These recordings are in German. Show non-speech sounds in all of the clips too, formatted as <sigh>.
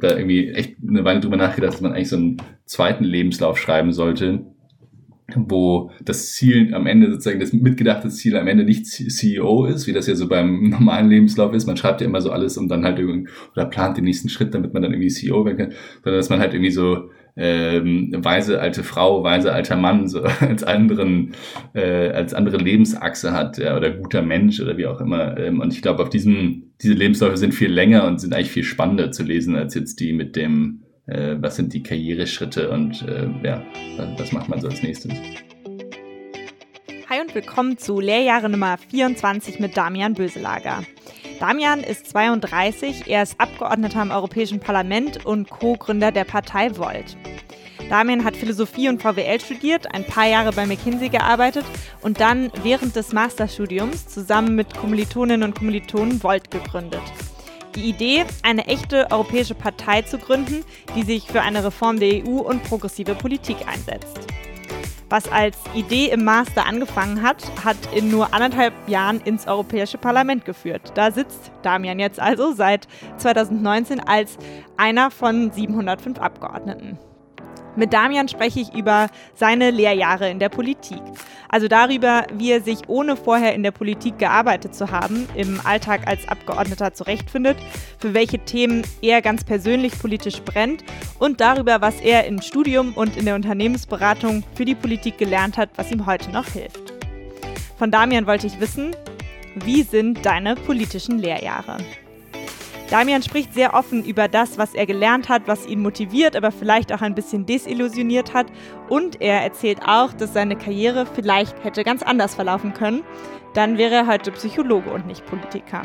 da irgendwie echt eine Weile drüber nachgedacht, dass man eigentlich so einen zweiten Lebenslauf schreiben sollte, wo das Ziel am Ende sozusagen das mitgedachte Ziel am Ende nicht CEO ist, wie das ja so beim <laughs> normalen Lebenslauf ist. Man schreibt ja immer so alles, um dann halt irgendwie oder plant den nächsten Schritt, damit man dann irgendwie CEO werden kann, sondern dass man halt irgendwie so ähm, weise alte Frau, weise alter Mann so <laughs> als anderen äh, als andere Lebensachse hat ja, oder guter Mensch oder wie auch immer. Ähm, und ich glaube, auf diesem diese Lebensläufe sind viel länger und sind eigentlich viel spannender zu lesen als jetzt die mit dem äh, was sind die Karriereschritte und äh, ja, was macht man so als nächstes. Hi und willkommen zu Lehrjahre Nummer 24 mit Damian Böselager. Damian ist 32, er ist Abgeordneter im Europäischen Parlament und Co-Gründer der Partei Volt. Damian hat Philosophie und VWL studiert, ein paar Jahre bei McKinsey gearbeitet und dann während des Masterstudiums zusammen mit Kommilitoninnen und Kommilitonen Volt gegründet. Die Idee, eine echte europäische Partei zu gründen, die sich für eine Reform der EU und progressive Politik einsetzt. Was als Idee im Master angefangen hat, hat in nur anderthalb Jahren ins Europäische Parlament geführt. Da sitzt Damian jetzt also seit 2019 als einer von 705 Abgeordneten. Mit Damian spreche ich über seine Lehrjahre in der Politik. Also darüber, wie er sich ohne vorher in der Politik gearbeitet zu haben, im Alltag als Abgeordneter zurechtfindet, für welche Themen er ganz persönlich politisch brennt und darüber, was er im Studium und in der Unternehmensberatung für die Politik gelernt hat, was ihm heute noch hilft. Von Damian wollte ich wissen, wie sind deine politischen Lehrjahre? Damian spricht sehr offen über das, was er gelernt hat, was ihn motiviert, aber vielleicht auch ein bisschen desillusioniert hat. Und er erzählt auch, dass seine Karriere vielleicht hätte ganz anders verlaufen können. Dann wäre er heute Psychologe und nicht Politiker.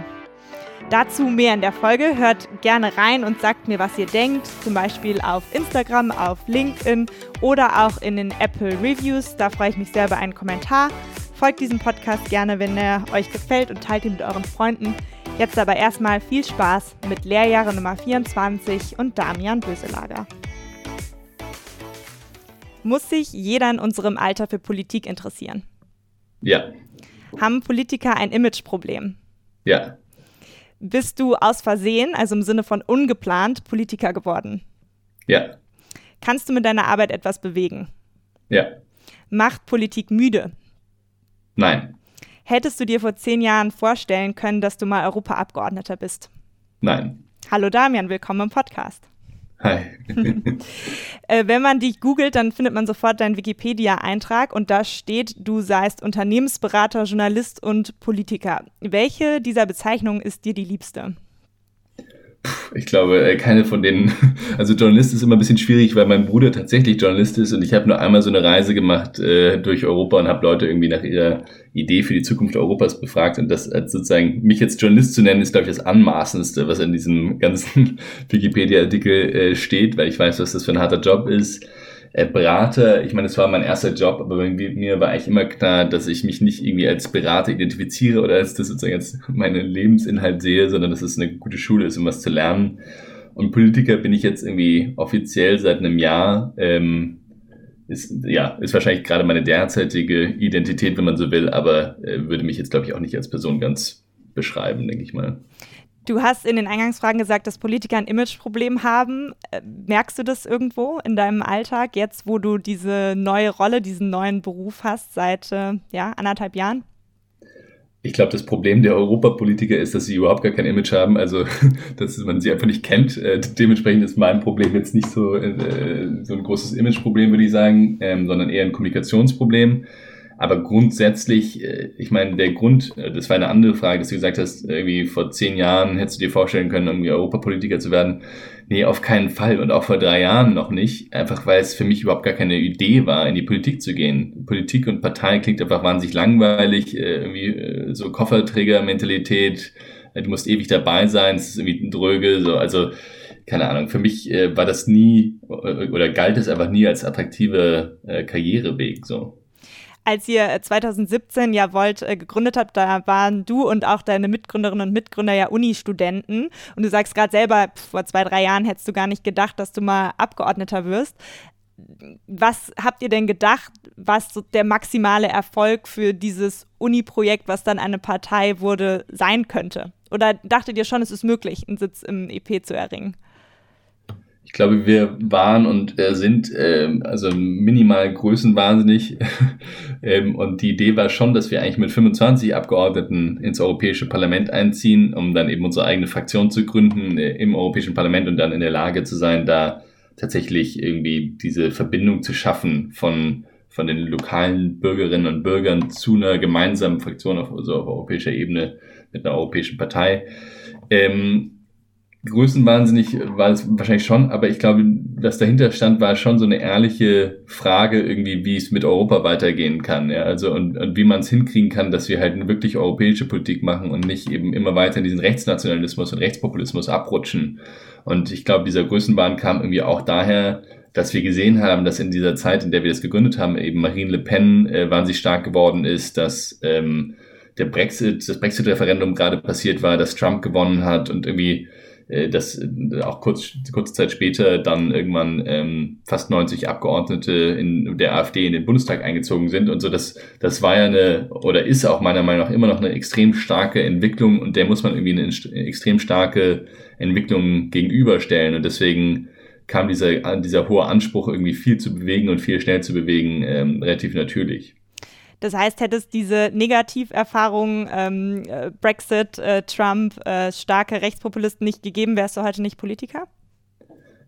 Dazu mehr in der Folge. Hört gerne rein und sagt mir, was ihr denkt. Zum Beispiel auf Instagram, auf LinkedIn oder auch in den Apple Reviews. Da freue ich mich sehr über einen Kommentar. Folgt diesem Podcast gerne, wenn er euch gefällt und teilt ihn mit euren Freunden. Jetzt aber erstmal viel Spaß mit Lehrjahre Nummer 24 und Damian Böselager. Muss sich jeder in unserem Alter für Politik interessieren? Ja. Haben Politiker ein Imageproblem? Ja. Bist du aus Versehen, also im Sinne von ungeplant, Politiker geworden? Ja. Kannst du mit deiner Arbeit etwas bewegen? Ja. Macht Politik müde? Nein. Hättest du dir vor zehn Jahren vorstellen können, dass du mal Europaabgeordneter bist? Nein. Hallo Damian, willkommen im Podcast. Hi. <laughs> äh, wenn man dich googelt, dann findet man sofort deinen Wikipedia-Eintrag und da steht, du seist Unternehmensberater, Journalist und Politiker. Welche dieser Bezeichnungen ist dir die liebste? Ich glaube, äh, keine von denen. <laughs> Also Journalist ist immer ein bisschen schwierig, weil mein Bruder tatsächlich Journalist ist und ich habe nur einmal so eine Reise gemacht äh, durch Europa und habe Leute irgendwie nach ihrer Idee für die Zukunft Europas befragt. Und das als sozusagen mich jetzt Journalist zu nennen, ist, glaube ich, das Anmaßendste, was in diesem <laughs> ganzen Wikipedia-Artikel äh, steht, weil ich weiß, was das für ein harter Job ist Berater, ich meine, es war mein erster Job, aber mir war eigentlich immer klar, dass ich mich nicht irgendwie als Berater identifiziere oder als das sozusagen als meine Lebensinhalt sehe, sondern dass es eine gute Schule ist, um was zu lernen. Und Politiker bin ich jetzt irgendwie offiziell seit einem Jahr. Ähm, ist, ja, ist wahrscheinlich gerade meine derzeitige Identität, wenn man so will, aber äh, würde mich jetzt, glaube ich, auch nicht als Person ganz beschreiben, denke ich mal. Du hast in den Eingangsfragen gesagt, dass Politiker ein Imageproblem haben. Äh, merkst du das irgendwo in deinem Alltag, jetzt wo du diese neue Rolle, diesen neuen Beruf hast seit äh, ja, anderthalb Jahren? Ich glaube, das Problem der Europapolitiker ist, dass sie überhaupt gar kein Image haben, also <laughs> dass man sie einfach nicht kennt. Äh, dementsprechend ist mein Problem jetzt nicht so, so ein großes Imageproblem, würde ich sagen, ähm, sondern eher ein Kommunikationsproblem. Aber grundsätzlich, äh, ich meine, der Grund, äh, das war eine andere Frage, dass du gesagt hast, irgendwie vor zehn Jahren hättest du dir vorstellen können, irgendwie Europapolitiker zu werden. Nee, auf keinen Fall und auch vor drei Jahren noch nicht. Einfach weil es für mich überhaupt gar keine Idee war, in die Politik zu gehen. Politik und Partei klingt einfach wahnsinnig langweilig, äh, irgendwie so Kofferträger-Mentalität. Du musst ewig dabei sein, es ist irgendwie ein dröge, so, also keine Ahnung, für mich war das nie oder galt es einfach nie als attraktive Karriereweg so als ihr 2017 äh, ja Volt äh, gegründet habt, da waren du und auch deine Mitgründerinnen und Mitgründer ja Uni-Studenten. Und du sagst gerade selber, vor zwei, drei Jahren hättest du gar nicht gedacht, dass du mal Abgeordneter wirst. Was habt ihr denn gedacht, was so der maximale Erfolg für dieses Uni-Projekt, was dann eine Partei wurde, sein könnte? Oder dachtet ihr schon, es ist möglich, einen Sitz im EP zu erringen? Ich glaube, wir waren und äh, sind äh, also minimal größenwahnsinnig. <laughs> ähm, und die Idee war schon, dass wir eigentlich mit 25 Abgeordneten ins Europäische Parlament einziehen, um dann eben unsere eigene Fraktion zu gründen äh, im Europäischen Parlament und dann in der Lage zu sein, da tatsächlich irgendwie diese Verbindung zu schaffen von von den lokalen Bürgerinnen und Bürgern zu einer gemeinsamen Fraktion auf, also auf europäischer Ebene mit einer europäischen Partei. Ähm, Größenwahnsinnig war es wahrscheinlich schon, aber ich glaube, was dahinter stand, war schon so eine ehrliche Frage irgendwie, wie es mit Europa weitergehen kann. Ja? Also und, und wie man es hinkriegen kann, dass wir halt eine wirklich europäische Politik machen und nicht eben immer weiter in diesen Rechtsnationalismus und Rechtspopulismus abrutschen. Und ich glaube, dieser Größenwahn kam irgendwie auch daher, dass wir gesehen haben, dass in dieser Zeit, in der wir das gegründet haben, eben Marine Le Pen äh, wahnsinnig stark geworden ist, dass ähm, der Brexit, das Brexit-Referendum gerade passiert war, dass Trump gewonnen hat und irgendwie dass äh, auch kurz, kurze Zeit später dann irgendwann ähm, fast 90 Abgeordnete in der AfD in den Bundestag eingezogen sind und so. Das, das war ja eine oder ist auch meiner Meinung nach immer noch eine extrem starke Entwicklung und der muss man irgendwie eine extrem starke Entwicklung gegenüberstellen und deswegen kam dieser, dieser hohe Anspruch, irgendwie viel zu bewegen und viel schnell zu bewegen, ähm, relativ natürlich. Das heißt, hätte es diese Negativerfahrung ähm, äh, Brexit, äh, Trump, äh, starke Rechtspopulisten nicht gegeben, wärst du heute nicht Politiker?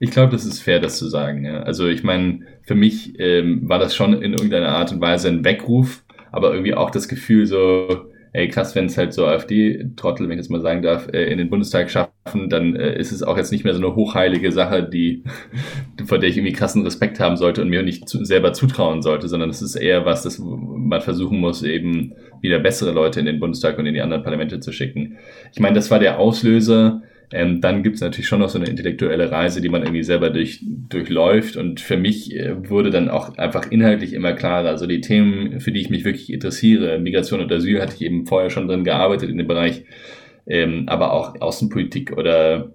Ich glaube, das ist fair, das zu sagen. Ja. Also ich meine, für mich ähm, war das schon in irgendeiner Art und Weise ein Weckruf, aber irgendwie auch das Gefühl so, ey krass, wenn es halt so AfD-Trottel, wenn ich das mal sagen darf, äh, in den Bundestag schaffen, dann äh, ist es auch jetzt nicht mehr so eine hochheilige Sache, die, <laughs> vor der ich irgendwie krassen Respekt haben sollte und mir nicht zu, selber zutrauen sollte, sondern es ist eher was, das man versuchen muss, eben wieder bessere Leute in den Bundestag und in die anderen Parlamente zu schicken. Ich meine, das war der Auslöser, ähm, dann gibt es natürlich schon noch so eine intellektuelle Reise, die man irgendwie selber durch, durchläuft. Und für mich äh, wurde dann auch einfach inhaltlich immer klarer. Also die Themen, für die ich mich wirklich interessiere, Migration und Asyl, hatte ich eben vorher schon drin gearbeitet in dem Bereich, ähm, aber auch Außenpolitik oder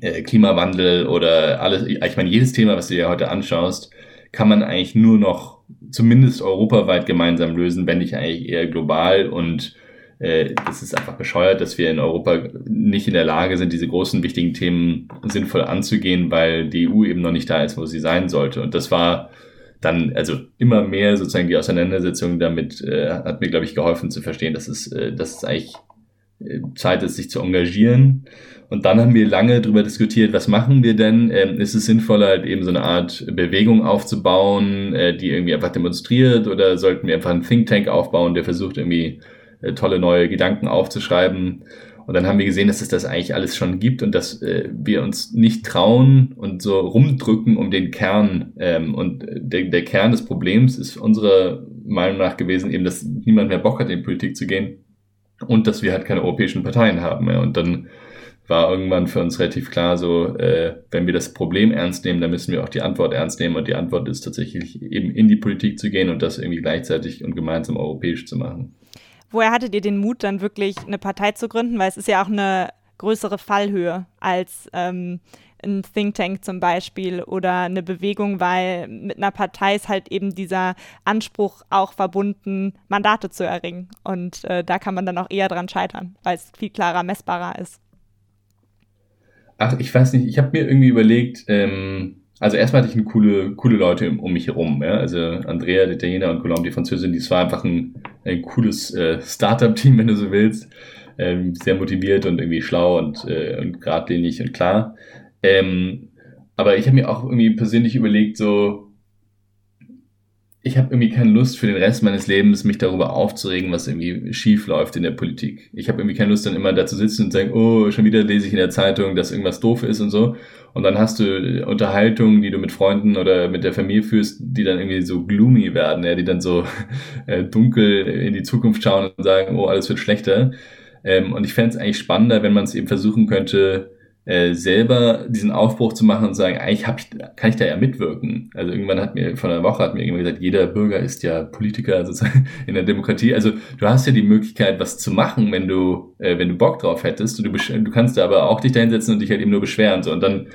äh, Klimawandel oder alles. Ich meine, jedes Thema, was du dir heute anschaust, kann man eigentlich nur noch zumindest europaweit gemeinsam lösen, wenn nicht eigentlich eher global und äh, das ist einfach bescheuert, dass wir in Europa nicht in der Lage sind, diese großen, wichtigen Themen sinnvoll anzugehen, weil die EU eben noch nicht da ist, wo sie sein sollte. Und das war dann, also immer mehr sozusagen die Auseinandersetzung damit äh, hat mir, glaube ich, geholfen zu verstehen, dass es, äh, dass es eigentlich äh, Zeit ist, sich zu engagieren. Und dann haben wir lange darüber diskutiert, was machen wir denn? Ähm, ist es sinnvoller, halt eben so eine Art Bewegung aufzubauen, äh, die irgendwie einfach demonstriert, oder sollten wir einfach einen Think Tank aufbauen, der versucht irgendwie äh, tolle neue Gedanken aufzuschreiben. Und dann haben wir gesehen, dass es das eigentlich alles schon gibt und dass äh, wir uns nicht trauen und so rumdrücken um den Kern. Ähm, und der, der Kern des Problems ist unserer Meinung nach gewesen, eben, dass niemand mehr Bock hat, in Politik zu gehen und dass wir halt keine europäischen Parteien haben. Ja. Und dann war irgendwann für uns relativ klar, so, äh, wenn wir das Problem ernst nehmen, dann müssen wir auch die Antwort ernst nehmen. Und die Antwort ist tatsächlich eben in die Politik zu gehen und das irgendwie gleichzeitig und gemeinsam europäisch zu machen. Woher hattet ihr den Mut, dann wirklich eine Partei zu gründen? Weil es ist ja auch eine größere Fallhöhe als ähm, ein Think Tank zum Beispiel oder eine Bewegung, weil mit einer Partei ist halt eben dieser Anspruch auch verbunden, Mandate zu erringen. Und äh, da kann man dann auch eher dran scheitern, weil es viel klarer messbarer ist. Ach, ich weiß nicht, ich habe mir irgendwie überlegt, ähm, also erstmal hatte ich eine coole, coole Leute um, mich herum. Ja? Also Andrea, der Italiener und Colombe, die Französin, das war einfach ein, ein cooles äh, Startup-Team, <laughs> wenn du so willst. Ähm, sehr motiviert und irgendwie schlau und, äh, und geradlinig und klar. Ähm, aber ich habe mir auch irgendwie persönlich überlegt, so, ich habe irgendwie keine Lust für den Rest meines Lebens, mich darüber aufzuregen, was irgendwie schief läuft in der Politik. Ich habe irgendwie keine Lust, dann immer da zu sitzen und sagen, oh, schon wieder lese ich in der Zeitung, dass irgendwas doof ist und so. Und dann hast du Unterhaltungen, die du mit Freunden oder mit der Familie führst, die dann irgendwie so gloomy werden, ja, die dann so <laughs> äh, dunkel in die Zukunft schauen und sagen, oh, alles wird schlechter. Ähm, und ich fände es eigentlich spannender, wenn man es eben versuchen könnte, äh, selber diesen Aufbruch zu machen und sagen, eigentlich hab ich, kann ich da ja mitwirken. Also irgendwann hat mir, vor einer Woche hat mir jemand gesagt, jeder Bürger ist ja Politiker sozusagen <laughs> in der Demokratie. Also du hast ja die Möglichkeit, was zu machen, wenn du, äh, wenn du Bock drauf hättest. Du, du kannst da aber auch dich da hinsetzen und dich halt eben nur beschweren. So. Und dann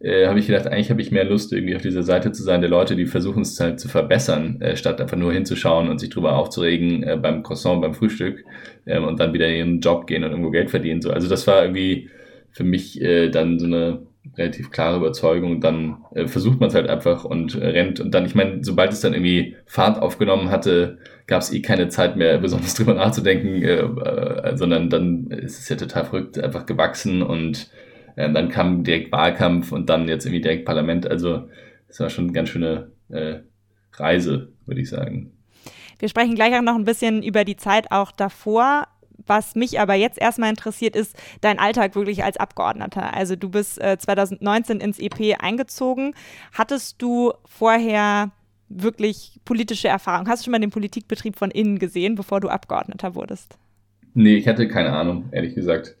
äh, habe ich gedacht, eigentlich habe ich mehr Lust, irgendwie auf dieser Seite zu sein, der Leute, die versuchen es halt zu verbessern, äh, statt einfach nur hinzuschauen und sich drüber aufzuregen äh, beim Croissant, beim Frühstück äh, und dann wieder in ihren Job gehen und irgendwo Geld verdienen. So. Also das war irgendwie für mich äh, dann so eine relativ klare Überzeugung, dann äh, versucht man es halt einfach und äh, rennt. Und dann, ich meine, sobald es dann irgendwie Fahrt aufgenommen hatte, gab es eh keine Zeit mehr, <laughs> besonders drüber nachzudenken, äh, äh, sondern dann ist es ja total verrückt, einfach gewachsen und äh, dann kam direkt Wahlkampf und dann jetzt irgendwie direkt Parlament. Also es war schon eine ganz schöne äh, Reise, würde ich sagen. Wir sprechen gleich auch noch ein bisschen über die Zeit auch davor. Was mich aber jetzt erstmal interessiert, ist dein Alltag wirklich als Abgeordneter. Also du bist äh, 2019 ins EP eingezogen. Hattest du vorher wirklich politische Erfahrung? Hast du schon mal den Politikbetrieb von innen gesehen, bevor du Abgeordneter wurdest? Nee, ich hatte keine Ahnung, ehrlich gesagt.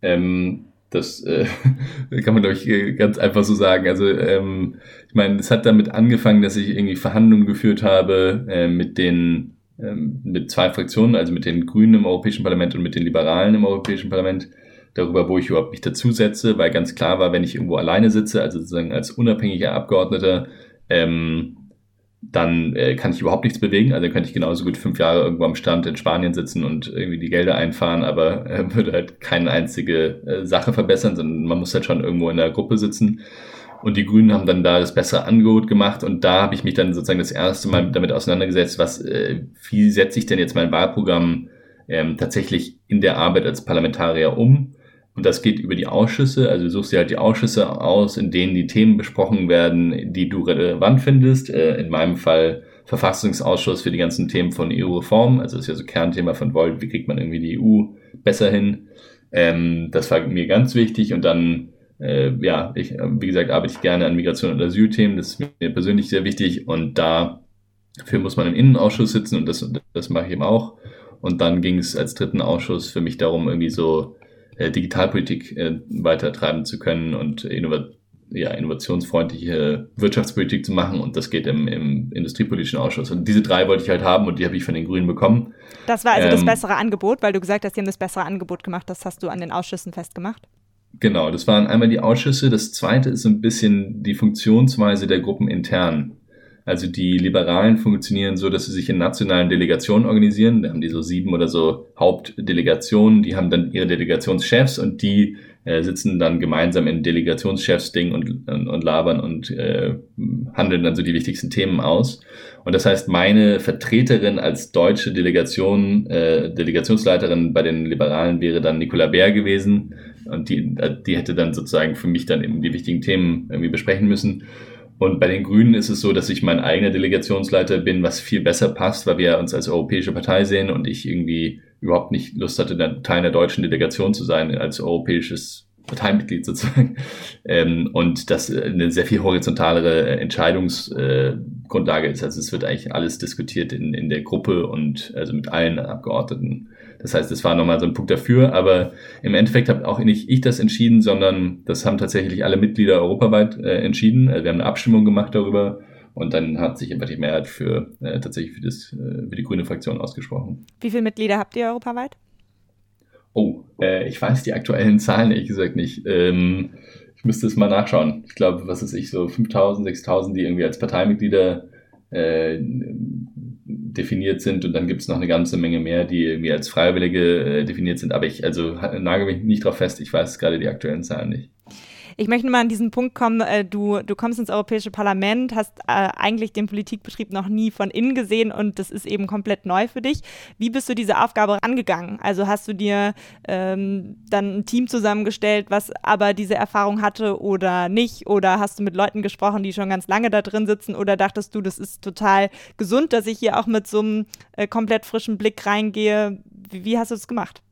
Ähm, das äh, <laughs> kann man, glaube ich, ganz einfach so sagen. Also ähm, ich meine, es hat damit angefangen, dass ich irgendwie Verhandlungen geführt habe äh, mit den mit zwei Fraktionen, also mit den Grünen im Europäischen Parlament und mit den Liberalen im Europäischen Parlament, darüber, wo ich überhaupt mich dazusetze, weil ganz klar war, wenn ich irgendwo alleine sitze, also sozusagen als unabhängiger Abgeordneter, ähm, dann äh, kann ich überhaupt nichts bewegen. Also könnte ich genauso gut fünf Jahre irgendwo am Stand in Spanien sitzen und irgendwie die Gelder einfahren, aber äh, würde halt keine einzige äh, Sache verbessern, sondern man muss halt schon irgendwo in der Gruppe sitzen. Und die Grünen haben dann da das bessere Angebot gemacht und da habe ich mich dann sozusagen das erste Mal damit auseinandergesetzt, was, äh, wie setze ich denn jetzt mein Wahlprogramm ähm, tatsächlich in der Arbeit als Parlamentarier um und das geht über die Ausschüsse. Also du suchst dir halt die Ausschüsse aus, in denen die Themen besprochen werden, die du relevant findest. Äh, in meinem Fall Verfassungsausschuss für die ganzen Themen von EU-Reform. Also das ist ja so Kernthema von Volt. Wie kriegt man irgendwie die EU besser hin? Ähm, das war mir ganz wichtig. Und dann, äh, ja, ich, wie gesagt, arbeite ich gerne an Migration und Asylthemen. Das ist mir persönlich sehr wichtig. Und dafür muss man im Innenausschuss sitzen und das, das mache ich eben auch. Und dann ging es als dritten Ausschuss für mich darum, irgendwie so äh, Digitalpolitik äh, weitertreiben zu können und innovat ja, innovationsfreundliche Wirtschaftspolitik zu machen und das geht im, im Industriepolitischen Ausschuss. Und diese drei wollte ich halt haben und die habe ich von den Grünen bekommen. Das war also ähm, das bessere Angebot, weil du gesagt hast, die haben das bessere Angebot gemacht. Das hast du an den Ausschüssen festgemacht. Genau, das waren einmal die Ausschüsse. Das zweite ist ein bisschen die Funktionsweise der Gruppen intern. Also die Liberalen funktionieren so, dass sie sich in nationalen Delegationen organisieren. Da haben die so sieben oder so Hauptdelegationen. Die haben dann ihre Delegationschefs und die äh, sitzen dann gemeinsam in Delegationschefsding und, und, und labern und äh, handeln dann so die wichtigsten Themen aus. Und das heißt, meine Vertreterin als deutsche Delegation, äh, Delegationsleiterin bei den Liberalen wäre dann Nicola Bär gewesen. Und die, die hätte dann sozusagen für mich dann eben die wichtigen Themen irgendwie besprechen müssen. Und bei den Grünen ist es so, dass ich mein eigener Delegationsleiter bin, was viel besser passt, weil wir uns als europäische Partei sehen und ich irgendwie überhaupt nicht Lust hatte, Teil der deutschen Delegation zu sein, als europäisches Parteimitglied sozusagen. Ähm, und das eine sehr viel horizontalere Entscheidungsgrundlage ist. Also es wird eigentlich alles diskutiert in, in der Gruppe und also mit allen Abgeordneten. Das heißt, es war nochmal so ein Punkt dafür, aber im Endeffekt habe auch nicht ich das entschieden, sondern das haben tatsächlich alle Mitglieder europaweit äh, entschieden. Also wir haben eine Abstimmung gemacht darüber und dann hat sich einfach die Mehrheit für äh, tatsächlich für, das, äh, für die grüne Fraktion ausgesprochen. Wie viele Mitglieder habt ihr europaweit? Äh, ich weiß die aktuellen Zahlen ehrlich gesagt nicht. Ähm, ich müsste es mal nachschauen. Ich glaube, was ist ich, so 5000, 6000, die irgendwie als Parteimitglieder äh, definiert sind und dann gibt es noch eine ganze Menge mehr, die irgendwie als Freiwillige äh, definiert sind. Aber ich, also nagel mich nicht drauf fest, ich weiß gerade die aktuellen Zahlen nicht. Ich möchte mal an diesen Punkt kommen, äh, du, du kommst ins Europäische Parlament, hast äh, eigentlich den Politikbetrieb noch nie von innen gesehen und das ist eben komplett neu für dich. Wie bist du diese Aufgabe angegangen? Also hast du dir ähm, dann ein Team zusammengestellt, was aber diese Erfahrung hatte oder nicht? Oder hast du mit Leuten gesprochen, die schon ganz lange da drin sitzen? Oder dachtest du, das ist total gesund, dass ich hier auch mit so einem äh, komplett frischen Blick reingehe? Wie, wie hast du das gemacht?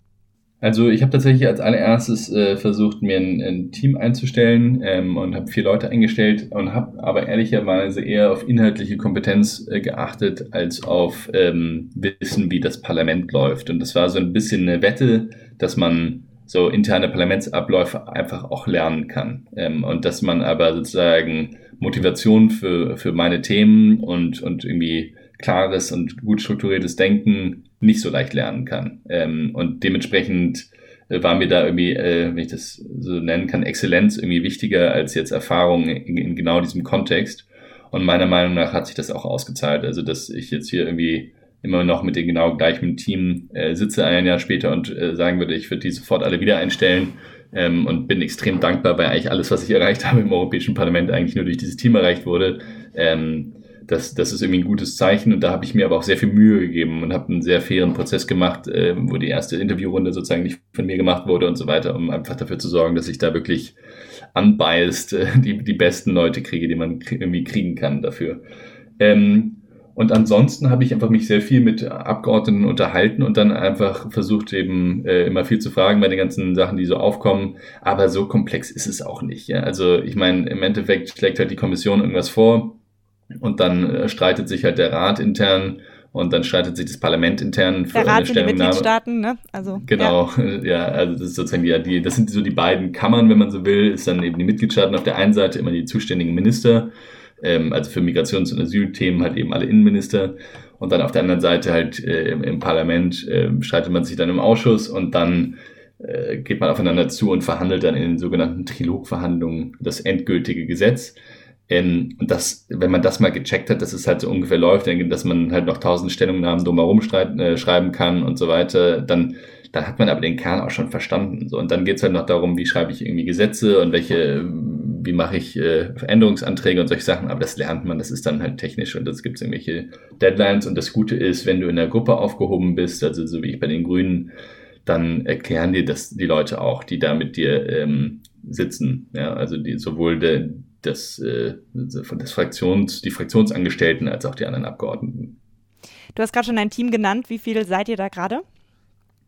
Also ich habe tatsächlich als allererstes äh, versucht, mir ein, ein Team einzustellen ähm, und habe vier Leute eingestellt und habe aber ehrlicherweise eher auf inhaltliche Kompetenz äh, geachtet als auf ähm, Wissen, wie das Parlament läuft. Und das war so ein bisschen eine Wette, dass man so interne Parlamentsabläufe einfach auch lernen kann ähm, und dass man aber sozusagen Motivation für, für meine Themen und, und irgendwie klares und gut strukturiertes Denken nicht so leicht lernen kann. Ähm, und dementsprechend äh, war mir da irgendwie, äh, wenn ich das so nennen kann, Exzellenz irgendwie wichtiger als jetzt Erfahrung in, in, genau diesem Kontext. Und meiner Meinung nach hat sich das auch ausgezahlt. Also, dass ich jetzt hier irgendwie immer noch mit dem genau gleichen Team äh, sitze ein Jahr später und äh, sagen würde, ich würde die sofort alle wieder einstellen, ähm, und bin extrem dankbar, weil eigentlich alles, was ich erreicht <laughs> habe im Europäischen Parlament, eigentlich nur durch dieses Team erreicht wurde. Ähm, das, das ist irgendwie ein gutes Zeichen und da habe ich mir aber auch sehr viel Mühe gegeben und habe einen sehr fairen Prozess gemacht, äh, wo die erste Interviewrunde sozusagen nicht von mir gemacht wurde und so weiter, um einfach dafür zu sorgen, dass ich da wirklich unbiased äh, die, die besten Leute kriege, die man irgendwie kriegen kann dafür. Ähm, und ansonsten habe ich einfach mich sehr viel mit Abgeordneten unterhalten und dann einfach versucht eben äh, immer viel zu fragen bei den ganzen Sachen, die so aufkommen. Aber so komplex ist es auch nicht. Ja? Also ich meine, im Endeffekt schlägt halt die Kommission irgendwas vor und dann äh, streitet sich halt der Rat intern und dann streitet sich das Parlament intern für der Rat eine Stellungnahme. Die Mitgliedstaaten, ne? Also, genau, ja. <laughs> ja, also das ist sozusagen die, die, das sind so die beiden Kammern, wenn man so will, ist dann eben die Mitgliedstaaten auf der einen Seite immer die zuständigen Minister ähm, also für Migrations- und Asylthemen halt eben alle Innenminister. Und dann auf der anderen Seite halt äh, im, im, Parlament äh, streitet man sich dann im Ausschuss und dann äh, geht man aufeinander zu und verhandelt dann in den sogenannten Trilogverhandlungen das endgültige Gesetz. Ähm, und das, wenn man das mal gecheckt hat, dass es halt so ungefähr läuft, dass man halt noch tausend Stellungnahmen drumherum äh, schreiben kann und so weiter, dann dann hat man aber den Kern auch schon verstanden. So, und dann geht's halt noch darum, wie schreibe ich irgendwie Gesetze und welche, wie mache ich äh, Änderungsanträge und solche Sachen, aber das lernt man, das ist dann halt technisch und das gibt irgendwelche Deadlines. Und das Gute ist, wenn du in der Gruppe aufgehoben bist, also so wie ich bei den Grünen, dann erklären dir das die Leute auch, die da mit dir ähm, sitzen. Ja, also die sowohl der, das, äh, das Fraktions, die Fraktionsangestellten als auch die anderen Abgeordneten. Du hast gerade schon ein Team genannt. Wie viele seid ihr da gerade?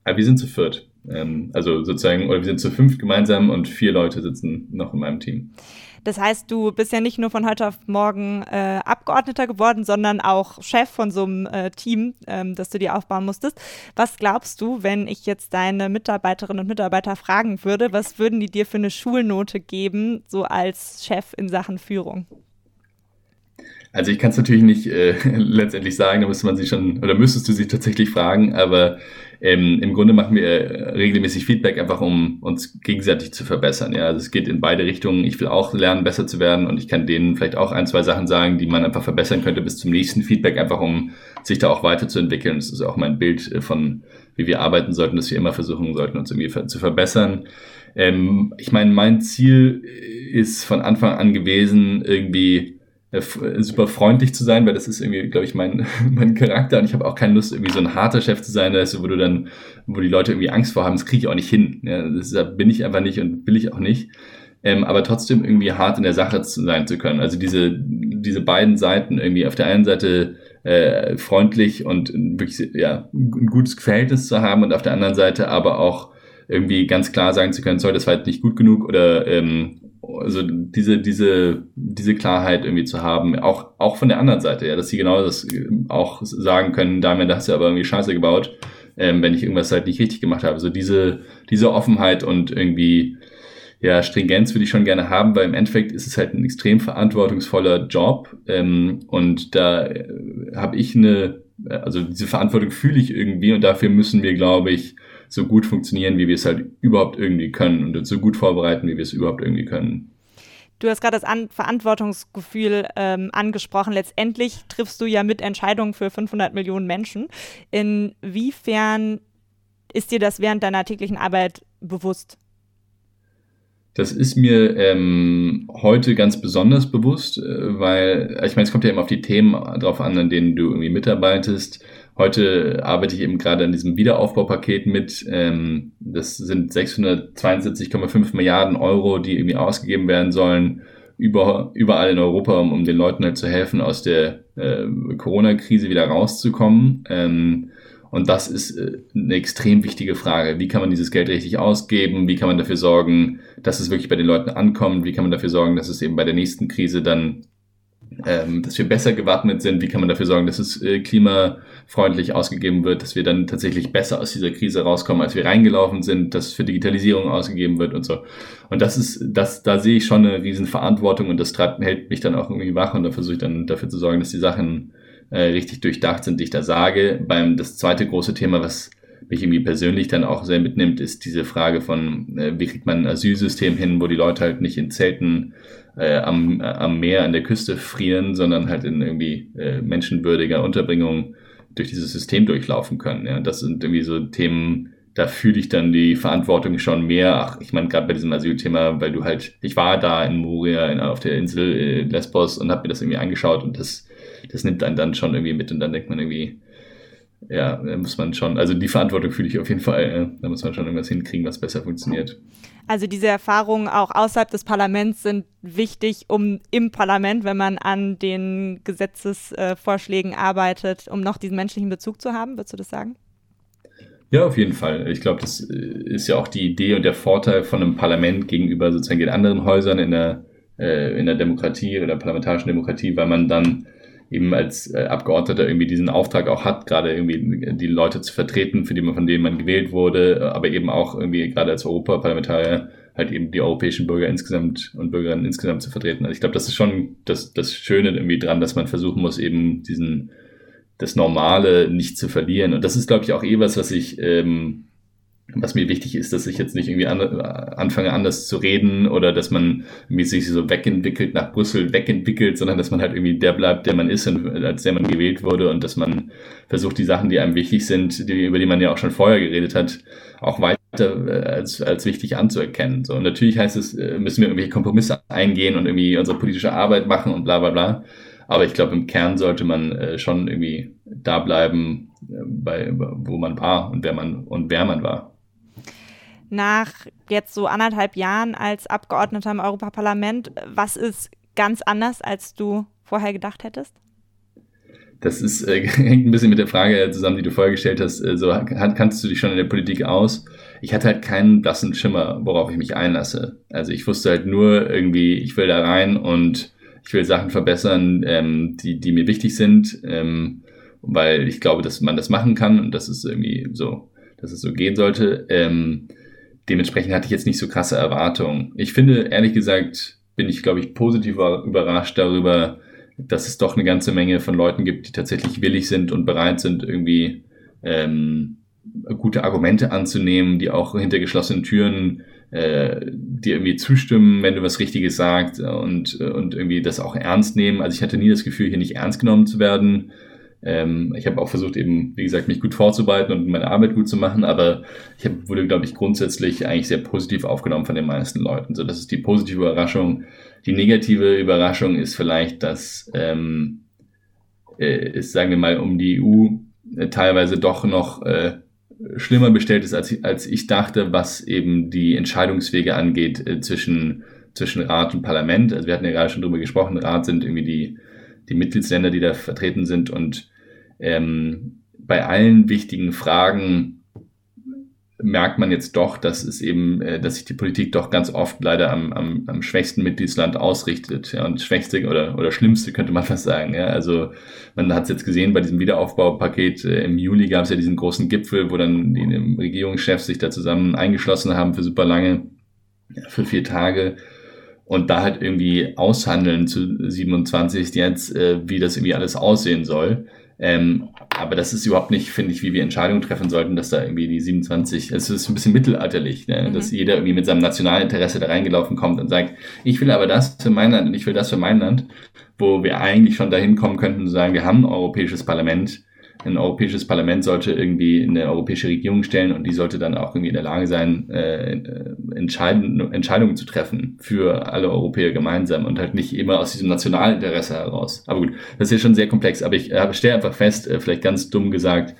Aber wir sind zu viert. Ähm, also sozusagen, oder wir sind zu fünf gemeinsam und vier Leute sitzen noch in meinem Team. Das heißt, du bist ja nicht nur von heute auf morgen äh, Abgeordneter geworden, sondern auch Chef von so einem äh, Team, ähm, das du dir aufbauen musstest. Was glaubst du, wenn ich jetzt deine Mitarbeiterinnen und Mitarbeiter fragen würde, was würden die dir für eine Schulnote geben, so als Chef in Sachen Führung? Also ich kann es natürlich nicht äh, <laughs> letztendlich sagen, da müsste man sich schon, oder müsstest du sie tatsächlich fragen, aber ähm, im Grunde machen wir äh, regelmäßig Feedback einfach, um uns gegenseitig zu verbessern. Ja, also es geht in beide Richtungen. Ich will auch lernen, besser zu werden und ich kann denen vielleicht auch ein, zwei Sachen sagen, die man einfach verbessern könnte bis zum nächsten Feedback, einfach um sich da auch weiterzuentwickeln. Das ist auch mein Bild äh, von, wie wir arbeiten sollten, dass wir immer versuchen sollten, uns irgendwie zu verbessern. Ähm, ich meine, mein Ziel ist von Anfang an gewesen, irgendwie äh, super freundlich zu sein, weil das ist irgendwie, glaube ich, mein, <laughs> mein Charakter und ich habe auch keine Lust, irgendwie so ein harter Chef zu sein, weißt wo du dann, wo die Leute irgendwie Angst vor haben, das kriege ich auch nicht hin. Ja, das da bin ich einfach nicht und will ich auch nicht. Ähm, aber trotzdem irgendwie hart in der Sache zu sein zu können. Also diese, diese beiden Seiten irgendwie auf der einen Seite äh, freundlich und wirklich ja, ein gutes Verhältnis zu haben und auf der anderen Seite aber auch irgendwie ganz klar sagen zu können, sorry, das war halt nicht gut genug oder ähm, also diese, diese, diese Klarheit irgendwie zu haben, auch, auch von der anderen Seite, ja, dass sie genau das äh, auch sagen können, Damian, da hast du aber irgendwie Scheiße gebaut, ähm, wenn ich irgendwas halt nicht richtig gemacht habe. So diese, diese Offenheit und irgendwie, ja, Stringenz würde ich schon gerne haben, weil im Endeffekt ist es halt ein extrem verantwortungsvoller Job ähm, und da äh, habe ich eine, also diese Verantwortung fühle ich irgendwie und dafür müssen wir, glaube ich, so gut funktionieren, wie wir es halt überhaupt irgendwie können und uns so gut vorbereiten, wie wir es überhaupt irgendwie können. Du hast gerade das An Verantwortungsgefühl ähm, angesprochen. Letztendlich triffst du ja mit Entscheidungen für 500 Millionen Menschen. Inwiefern ist dir das während deiner täglichen Arbeit bewusst? Das ist mir ähm, heute ganz besonders bewusst, äh, weil ich meine, es kommt ja immer auf die Themen drauf an, an denen du irgendwie mitarbeitest. Heute arbeite ich eben gerade an diesem Wiederaufbaupaket mit. Ähm, das sind 672,5 Milliarden Euro, die irgendwie ausgegeben werden sollen, über, überall in Europa, um, um den Leuten halt zu helfen, aus der äh, Corona-Krise wieder rauszukommen. Ähm, und das ist äh, eine extrem wichtige Frage. Wie kann man dieses Geld richtig ausgeben? Wie kann man dafür sorgen, dass es wirklich bei den Leuten ankommt? Wie kann man dafür sorgen, dass es eben bei der nächsten Krise dann ähm, dass wir besser gewappnet sind, wie kann man dafür sorgen, dass es äh, klimafreundlich ausgegeben wird, dass wir dann tatsächlich besser aus dieser Krise rauskommen, als wir reingelaufen sind, dass für Digitalisierung ausgegeben wird und so. Und das ist, das, da sehe ich schon eine riesen Verantwortung und das treibt, hält mich dann auch irgendwie wach und da versuche ich dann dafür zu sorgen, dass die Sachen äh, richtig durchdacht sind, die ich da sage. Beim, das zweite große Thema, was mich irgendwie persönlich dann auch sehr mitnimmt, ist diese Frage von, äh, wie kriegt man ein Asylsystem hin, wo die Leute halt nicht in Zelten äh, am, äh, am Meer an der Küste frieren, sondern halt in irgendwie äh, menschenwürdiger Unterbringung durch dieses System durchlaufen können. Ja. Das sind irgendwie so Themen, da fühle ich dann die Verantwortung schon mehr. Ach, ich meine, gerade bei diesem Asylthema, weil du halt, ich war da in Moria in, auf der Insel äh, Lesbos und habe mir das irgendwie angeschaut und das, das nimmt einen dann schon irgendwie mit und dann denkt man irgendwie, ja, da muss man schon, also die Verantwortung fühle ich auf jeden Fall, ja. da muss man schon irgendwas hinkriegen, was besser funktioniert. Also diese Erfahrungen auch außerhalb des Parlaments sind wichtig, um im Parlament, wenn man an den Gesetzesvorschlägen arbeitet, um noch diesen menschlichen Bezug zu haben, würdest du das sagen? Ja, auf jeden Fall. Ich glaube, das äh, ist ja auch die Idee und der Vorteil von einem Parlament gegenüber sozusagen den anderen Häusern in der, äh, in der Demokratie oder parlamentarischen Demokratie, weil man dann eben als äh, Abgeordneter irgendwie diesen Auftrag auch hat, gerade irgendwie die Leute zu vertreten, für die man, von denen man gewählt wurde, aber eben auch irgendwie gerade als Europaparlamentarier halt eben die europäischen Bürger insgesamt und Bürgerinnen insgesamt zu vertreten. Also ich glaube, das ist schon das, das Schöne irgendwie dran, dass man versuchen muss, eben diesen das Normale nicht zu verlieren. Und das ist, glaube ich, auch eh was, was ich, ähm, was mir wichtig ist, dass ich jetzt nicht irgendwie an, anfange, anders zu reden oder dass man irgendwie sich so wegentwickelt, nach Brüssel wegentwickelt, sondern dass man halt irgendwie der bleibt, der man ist und als der man gewählt wurde und dass man versucht, die Sachen, die einem wichtig sind, die, über die man ja auch schon vorher geredet hat, auch weiter äh, als, als wichtig anzuerkennen. So, und natürlich heißt es, äh, müssen wir irgendwelche Kompromisse eingehen und irgendwie unsere politische Arbeit machen und bla bla bla. Aber ich glaube, im Kern sollte man äh, schon irgendwie da bleiben, bei, wo man war und wer man und wer man war. Nach jetzt so anderthalb Jahren als Abgeordneter im Europaparlament, was ist ganz anders, als du vorher gedacht hättest? Das ist, äh, <laughs> hängt ein bisschen mit der Frage zusammen, die du vorher gestellt hast. Äh, so kann, kannst du dich schon in der Politik aus? Ich hatte halt keinen blassen Schimmer, worauf ich mich einlasse. Also ich wusste halt nur irgendwie, ich will da rein und ich will Sachen verbessern, ähm, die, die mir wichtig sind, ähm, weil ich glaube, dass man das machen kann und dass es irgendwie so, dass es so gehen sollte. Ähm, dementsprechend hatte ich jetzt nicht so krasse Erwartungen. Ich finde, ehrlich gesagt, bin ich, glaube ich, positiv überrascht darüber, dass es doch eine ganze Menge von Leuten gibt, die tatsächlich willig sind und bereit sind, irgendwie ähm, gute Argumente anzunehmen, die auch hinter geschlossenen Türen äh, dir irgendwie zustimmen, wenn du was Richtiges sagst und, und irgendwie das auch ernst nehmen. Also ich hatte nie das Gefühl, hier nicht ernst genommen zu werden. Ähm, ich habe auch versucht, eben, wie gesagt, mich gut vorzubereiten und meine Arbeit gut zu machen, aber ich hab, wurde, glaube ich, grundsätzlich eigentlich sehr positiv aufgenommen von den meisten Leuten. So, das ist die positive Überraschung. Die negative Überraschung ist vielleicht, dass ähm, äh, es, sagen wir mal, um die EU äh, teilweise doch noch äh, schlimmer bestellt ist, als, als ich dachte, was eben die Entscheidungswege angeht äh, zwischen, zwischen Rat und Parlament. Also wir hatten ja gerade schon drüber gesprochen, Rat sind irgendwie die, die Mitgliedsländer, die da vertreten sind und ähm, bei allen wichtigen Fragen merkt man jetzt doch, dass es eben, äh, dass sich die Politik doch ganz oft leider am, am, am schwächsten Mitgliedsland ausrichtet. Ja, und schwächste oder, oder schlimmste könnte man <laughs> fast sagen. Ja. Also man hat es jetzt gesehen bei diesem Wiederaufbaupaket. Äh, Im Juli gab es ja diesen großen Gipfel, wo dann die Regierungschefs sich da zusammen eingeschlossen haben für super lange, für vier Tage. Und da halt irgendwie aushandeln zu 27 jetzt, äh, wie das irgendwie alles aussehen soll. Ähm, aber das ist überhaupt nicht, finde ich, wie wir Entscheidungen treffen sollten, dass da irgendwie die 27, es ist ein bisschen mittelalterlich, ne? Mhm. dass jeder irgendwie mit seinem nationalen Interesse da reingelaufen kommt und sagt, ich will aber das für mein Land und ich will das für mein Land, wo wir eigentlich schon dahin kommen könnten zu sagen, wir haben ein europäisches Parlament, ein europäisches Parlament sollte irgendwie eine europäische Regierung stellen und die sollte dann auch irgendwie in der Lage sein, äh, entscheiden, Entscheidungen zu treffen für alle Europäer gemeinsam und halt nicht immer aus diesem Nationalinteresse heraus. Aber gut, das ist ja schon sehr komplex, aber ich äh, stelle einfach fest, äh, vielleicht ganz dumm gesagt,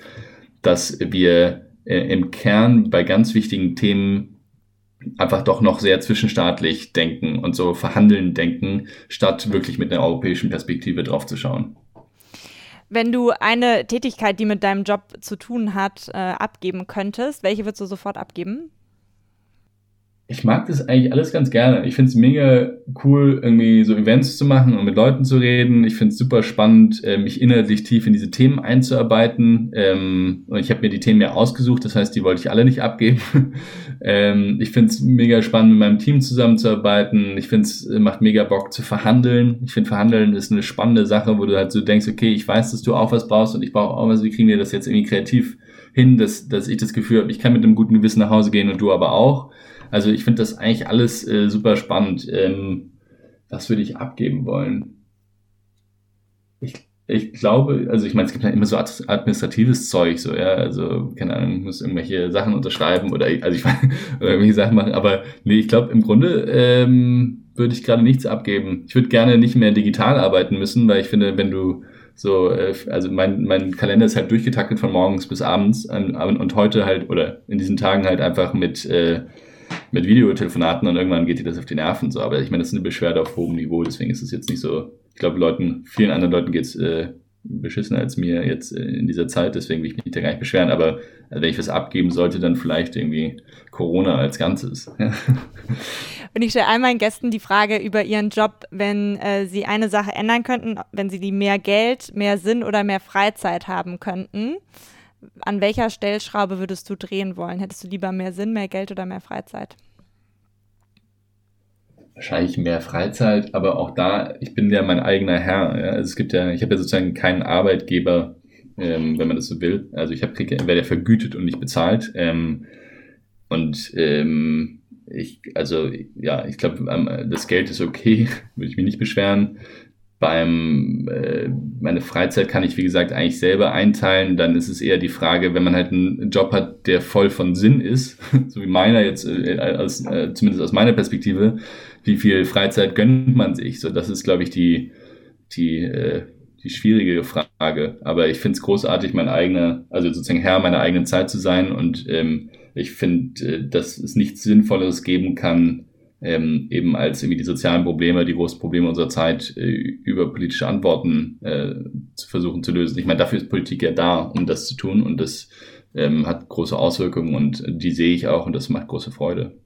dass wir äh, im Kern bei ganz wichtigen Themen einfach doch noch sehr zwischenstaatlich denken und so verhandeln denken, statt wirklich mit einer europäischen Perspektive draufzuschauen. Wenn du eine Tätigkeit, die mit deinem Job zu tun hat, äh, abgeben könntest, welche würdest du sofort abgeben? Ich mag das eigentlich alles ganz gerne. Ich finde es mega cool, irgendwie so Events zu machen und mit Leuten zu reden. Ich finde es super spannend, äh, mich inhaltlich tief in diese Themen einzuarbeiten. Ähm, und ich habe mir die Themen ja ausgesucht, das heißt, die wollte ich alle nicht abgeben. <laughs> ähm, ich finde es mega spannend, mit meinem Team zusammenzuarbeiten. Ich finde es äh, macht mega Bock zu verhandeln. Ich finde, Verhandeln ist eine spannende Sache, wo du halt so denkst, okay, ich weiß, dass du auch was brauchst und ich brauche auch was. Wie kriegen wir das jetzt irgendwie kreativ hin, dass, dass ich das Gefühl habe, ich kann mit einem guten Gewissen nach Hause gehen und du aber auch. Also ich finde das eigentlich alles äh, super spannend. Ähm, was würde ich abgeben wollen? Ich glaube, also ich meine, es gibt ja immer so administratives Zeug, so, ja, also, keine Ahnung, muss irgendwelche Sachen unterschreiben oder, also ich meine, <laughs> oder irgendwelche Sachen machen, aber nee, ich glaube, im Grunde ähm, würde ich gerade nichts abgeben. Ich würde gerne nicht mehr digital arbeiten müssen, weil ich finde, wenn du so, äh, also mein, mein Kalender ist halt durchgetaktet von morgens bis abends ähm, und heute halt, oder in diesen Tagen halt einfach mit, äh, mit Videotelefonaten und irgendwann geht dir das auf die Nerven so. Aber ich meine, das ist eine Beschwerde auf hohem Niveau, deswegen ist es jetzt nicht so ich glaube, Leuten, vielen anderen Leuten geht's äh, beschissener als mir jetzt äh, in dieser Zeit, deswegen will ich mich da gar nicht beschweren, aber also wenn ich was abgeben sollte, dann vielleicht irgendwie Corona als Ganzes. <laughs> Und ich stelle all meinen Gästen die Frage über ihren Job, wenn äh, sie eine Sache ändern könnten, wenn sie die mehr Geld, mehr Sinn oder mehr Freizeit haben könnten. An welcher Stellschraube würdest du drehen wollen? Hättest du lieber mehr Sinn, mehr Geld oder mehr Freizeit? wahrscheinlich mehr Freizeit, aber auch da, ich bin ja mein eigener Herr. Ja? Also es gibt ja, ich habe ja sozusagen keinen Arbeitgeber, ähm, wenn man das so will. Also ich werde ja vergütet und nicht bezahlt. Ähm, und ähm, ich, also ja, ich glaube, ähm, das Geld ist okay, <laughs> würde ich mich nicht beschweren. Beim äh, meine Freizeit kann ich wie gesagt eigentlich selber einteilen. Dann ist es eher die Frage, wenn man halt einen Job hat, der voll von Sinn ist, <laughs> so wie meiner jetzt, äh, als, äh, zumindest aus meiner Perspektive, wie viel Freizeit gönnt man sich? So, das ist, glaube ich, die, die, äh, die schwierige Frage. Aber ich finde es großartig, mein eigener, also sozusagen Herr meiner eigenen Zeit zu sein. Und ähm, ich finde, äh, dass es nichts Sinnvolleres geben kann, ähm, eben als irgendwie die sozialen Probleme, die großen Probleme unserer Zeit äh, über politische Antworten äh, zu versuchen zu lösen. Ich meine, dafür ist Politik ja da, um das zu tun und das ähm, hat große Auswirkungen und die sehe ich auch und das macht große Freude.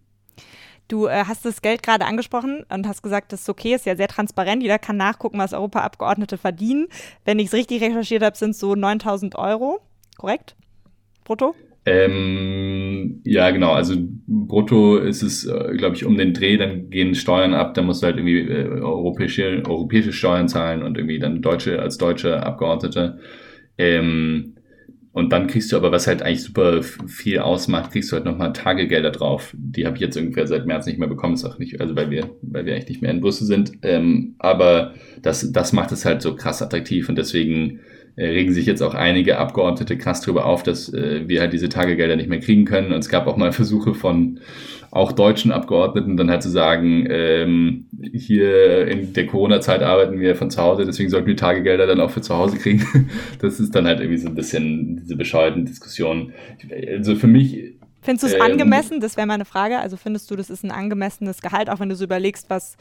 Du äh, hast das Geld gerade angesprochen und hast gesagt, das ist okay, ist ja sehr transparent. Jeder kann nachgucken, was Europaabgeordnete verdienen. Wenn ich es richtig recherchiert habe, sind es so 9000 Euro, korrekt? Brutto? Ähm, ja, genau. Also brutto ist es, äh, glaube ich, um den Dreh, dann gehen Steuern ab, dann musst du halt irgendwie äh, europäische, europäische Steuern zahlen und irgendwie dann deutsche als deutsche Abgeordnete. Ähm, und dann kriegst du aber, was halt eigentlich super viel ausmacht, kriegst du halt nochmal Tagegelder drauf. Die habe ich jetzt ungefähr seit März nicht mehr bekommen, ist auch nicht, also weil wir, weil wir eigentlich nicht mehr in Brüssel sind. Ähm, aber das, das macht es halt so krass attraktiv und deswegen regen sich jetzt auch einige Abgeordnete krass drüber auf, dass äh, wir halt diese Tagegelder nicht mehr kriegen können. Und es gab auch mal Versuche von auch deutschen Abgeordneten dann halt zu sagen, ähm, hier in der Corona-Zeit arbeiten wir von zu Hause, deswegen sollten wir Tagegelder dann auch für zu Hause kriegen. <laughs> Das ist dann halt irgendwie so ein bisschen diese bescheuerten Diskussionen. Also für mich Findest du es ähm, angemessen? Das wäre meine Frage. Also findest du, das ist ein angemessenes Gehalt, auch wenn du so überlegst, was,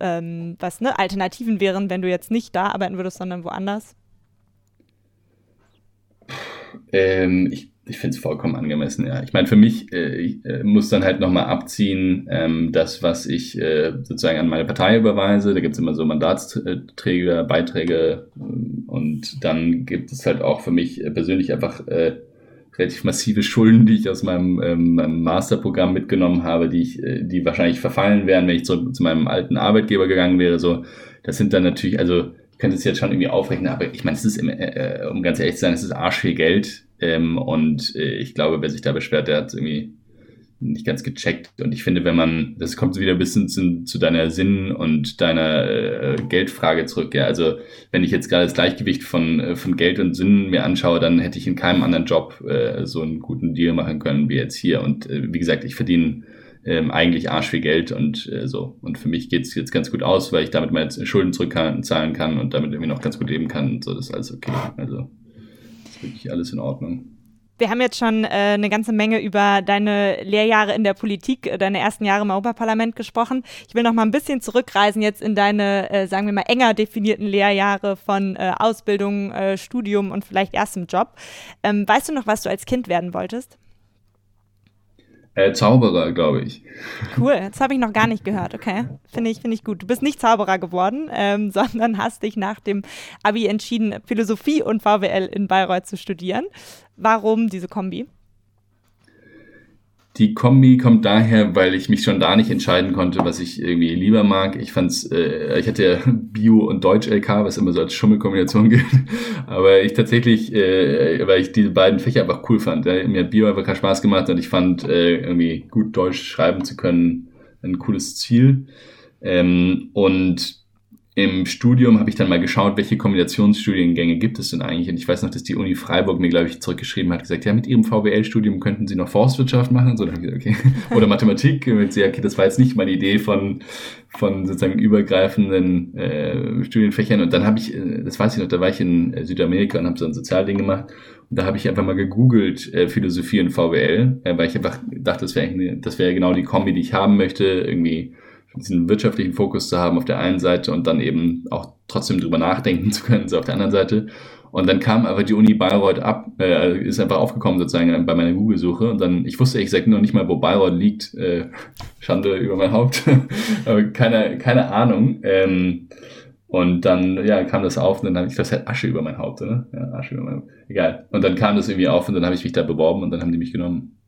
ähm, was ne, Alternativen wären, wenn du jetzt nicht da arbeiten würdest, sondern woanders? Ähm, ich ich finde es vollkommen angemessen, ja. Ich meine, für mich äh, ich, äh, muss dann halt nochmal abziehen, ähm, das, was ich äh, sozusagen an meine Partei überweise. Da gibt es immer so Mandatsträger, Beiträge ähm, und dann gibt es halt auch für mich persönlich einfach äh, relativ massive Schulden, die ich aus meinem, ähm, meinem Masterprogramm mitgenommen habe, die ich, äh, die wahrscheinlich verfallen wären, wenn ich zu, zu meinem alten Arbeitgeber gegangen wäre. So, das sind dann natürlich, also könnte es jetzt schon irgendwie aufrechnen, aber ich meine, es ist, im, äh, äh, um ganz ehrlich zu sein, es ist arsch viel Geld ähm, und äh, ich glaube, wer sich da beschwert, der hat irgendwie nicht ganz gecheckt. Und ich finde, wenn man, das kommt wieder ein bisschen zu, zu deiner Sinn- und deiner äh, Geldfrage zurück. Ja, also wenn ich jetzt gerade das Gleichgewicht von, äh, von Geld und Sinn mir anschaue, dann hätte ich in keinem anderen Job äh, so einen guten Deal machen können wie jetzt hier. Und wie gesagt, ich verdiene ähm, eigentlich arsch viel Geld und äh, so. Und für mich geht's jetzt ganz gut aus, weil ich damit meine Schulden zurückzahlen kann und damit irgendwie noch ganz gut leben kann. Und so, das ist alles okay. Also ist wirklich alles in Ordnung. Wir haben jetzt schon äh, eine ganze Menge über deine Lehrjahre in der Politik, äh, deine ersten Jahre im Europaparlament gesprochen. Ich will noch mal ein bisschen zurückreisen jetzt in deine, äh, sagen wir mal, enger definierten Lehrjahre von äh, Ausbildung, äh, Studium und vielleicht erstem Job. Ähm, weißt du noch, was du als Kind werden wolltest? Äh, Zauberer, glaube ich. Cool, das habe ich noch gar nicht gehört, okay. Finde ich, finde ich gut. Du bist nicht Zauberer geworden, ähm, <laughs> sondern hast dich nach dem Abi entschieden, Philosophie und VWL in Bayreuth zu studieren. Warum diese Kombi? Die Kombi kommt daher, weil ich mich schon da nicht entscheiden konnte, was ich irgendwie lieber mag. Ich fand's, äh, ich hatte ja <laughs> Bio und Deutsch LK, was immer so als Schummelkombination <laughs> gilt. Aber ich tatsächlich, äh, weil ich diese beiden Fächer einfach cool fand. Ja. Mir hat Bio einfach keinen Spaß gemacht und ich fand äh, irgendwie gut Deutsch schreiben zu können ein cooles Ziel. Ähm, und im Studium habe ich dann mal geschaut, welche Kombinationsstudiengänge gibt es denn eigentlich. Und ich weiß noch, dass die Uni Freiburg mir, glaube ich, zurückgeschrieben hat, gesagt, ja, mit ihrem VWL-Studium könnten sie noch Forstwirtschaft machen. So, dann habe ich gesagt, okay. <laughs> Oder Mathematik. Und ich, okay, das war jetzt nicht meine Idee von, von sozusagen übergreifenden äh, Studienfächern. Und dann habe ich, äh, das weiß ich noch, da war ich in äh, Südamerika und habe so ein Sozialding gemacht. Und da habe ich einfach mal gegoogelt, äh, Philosophie und VWL, äh, weil ich einfach dachte, das wäre das wäre genau die Kombi, die ich haben möchte. Irgendwie diesen wirtschaftlichen Fokus zu haben auf der einen Seite und dann eben auch trotzdem drüber nachdenken <laughs> zu können, so auf der anderen Seite. Und dann kam aber die Uni Bayreuth ab, äh, ist einfach aufgekommen sozusagen bei meiner Google-Suche. Und dann, ich wusste ehrlich gesagt noch nicht mal, wo Bayreuth liegt. Äh, Schande über mein Haupt. <laughs> keine, keine Ahnung. Ähm, und dann, ja, kam das auf und dann habe ich, das halt Asche über mein Haupt, oder? Ja, Asche über mein Haupt. Egal. Und dann kam das irgendwie auf und dann habe ich mich da beworben und dann haben die mich genommen.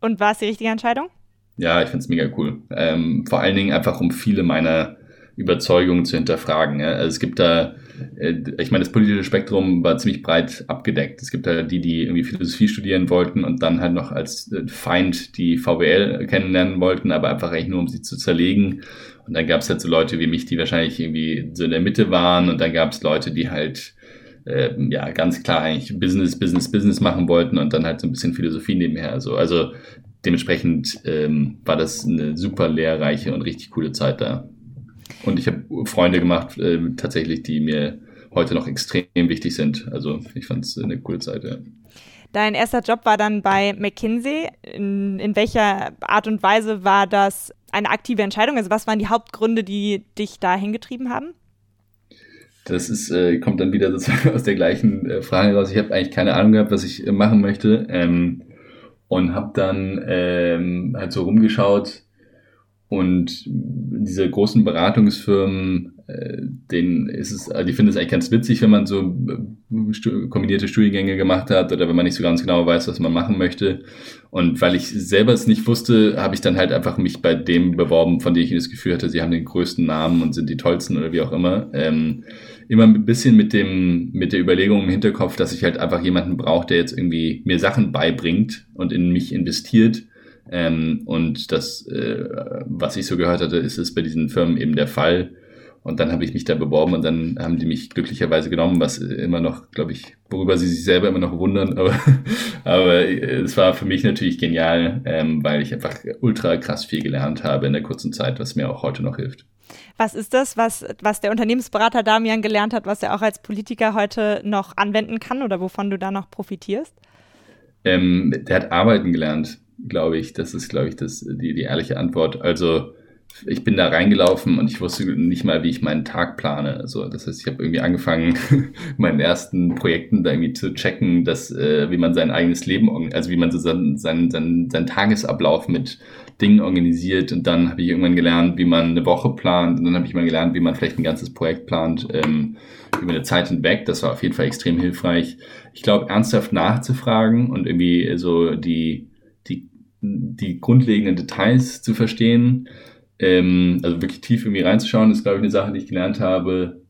Und war es die richtige Entscheidung? Ja, ich find's mega cool. Ähm, vor allen Dingen einfach, um viele meiner Überzeugungen zu hinterfragen. Ja. Also es gibt da, äh, ich meine, das politische Spektrum war ziemlich breit abgedeckt. Es gibt da die, die irgendwie Philosophie studieren wollten und dann halt noch als äh, Feind die VWL kennenlernen wollten, aber einfach eigentlich nur, um sie zu zerlegen. Und dann gab es halt so Leute wie mich, die wahrscheinlich irgendwie so in der Mitte waren. Und dann gab es Leute, die halt äh, ja ganz klar eigentlich Business, Business, Business machen wollten und dann halt so ein bisschen Philosophie nebenher. Also, also dementsprechend ähm, war das eine super lehrreiche und richtig coole Zeit da. Und ich habe Freunde gemacht, äh, tatsächlich, die mir heute noch extrem wichtig sind. Also ich fand es eine coole Zeit, ja. Dein erster Job war dann bei McKinsey. In, in welcher Art und Weise war das eine aktive Entscheidung? Also was waren die Hauptgründe, die dich da hingetrieben haben? Das ist, äh, kommt dann wieder sozusagen <laughs> aus der gleichen äh, Frage raus. Ich habe eigentlich keine Ahnung gehabt, was ich äh, machen möchte. Ähm, und habe dann ähm, halt so rumgeschaut und diese großen Beratungsfirmen, äh, denen ist es, also die finden es eigentlich ganz witzig, wenn man so äh, kombinierte Studiengänge gemacht hat oder wenn man nicht so ganz genau weiß, was man machen möchte. Und weil ich selber es nicht wusste, habe ich dann halt einfach mich bei dem beworben, von dem ich das Gefühl hatte, sie haben den größten Namen und sind die tollsten oder wie auch immer. Ähm, immer ein bisschen mit dem, mit der Überlegung im Hinterkopf, dass ich halt einfach jemanden brauche, der jetzt irgendwie mir Sachen beibringt und in mich investiert. Ähm, und das, äh, was ich so gehört hatte, ist es bei diesen Firmen eben der Fall. Und dann habe ich mich da beworben und dann haben die mich glücklicherweise genommen, was immer noch, glaube ich, worüber sie sich selber immer noch wundern. <laughs> Aber, aber es war für mich natürlich genial, ähm, weil ich einfach ultra krass viel gelernt habe in der kurzen Zeit, was mir auch heute noch hilft. Was ist das, was, was der Unternehmensberater Damian gelernt hat, was er auch als Politiker heute noch anwenden kann oder wovon du da noch profitierst? Ähm, der hat arbeiten gelernt, glaube ich. Das ist, glaube ich, das, die, die ehrliche Antwort. Also ich bin da reingelaufen und ich wusste nicht mal, wie ich meinen Tag plane. Also das heißt, ich habe irgendwie angefangen, <laughs> meinen ersten Projekten da irgendwie zu checken, dass äh, wie man sein eigenes Leben, also wie man so seinen, seinen, seinen, seinen Tagesablauf mit Dingen organisiert und dann habe ich irgendwann gelernt, wie man eine Woche plant und dann habe ich mal gelernt, wie man vielleicht ein ganzes Projekt plant ähm, über eine Zeit hinweg. Das war auf jeden Fall extrem hilfreich. Ich glaube, ernsthaft nachzufragen und irgendwie so die, die, die grundlegenden Details zu verstehen, ähm, also wirklich tief irgendwie reinzuschauen, ist, glaube ich, eine Sache, die ich gelernt habe.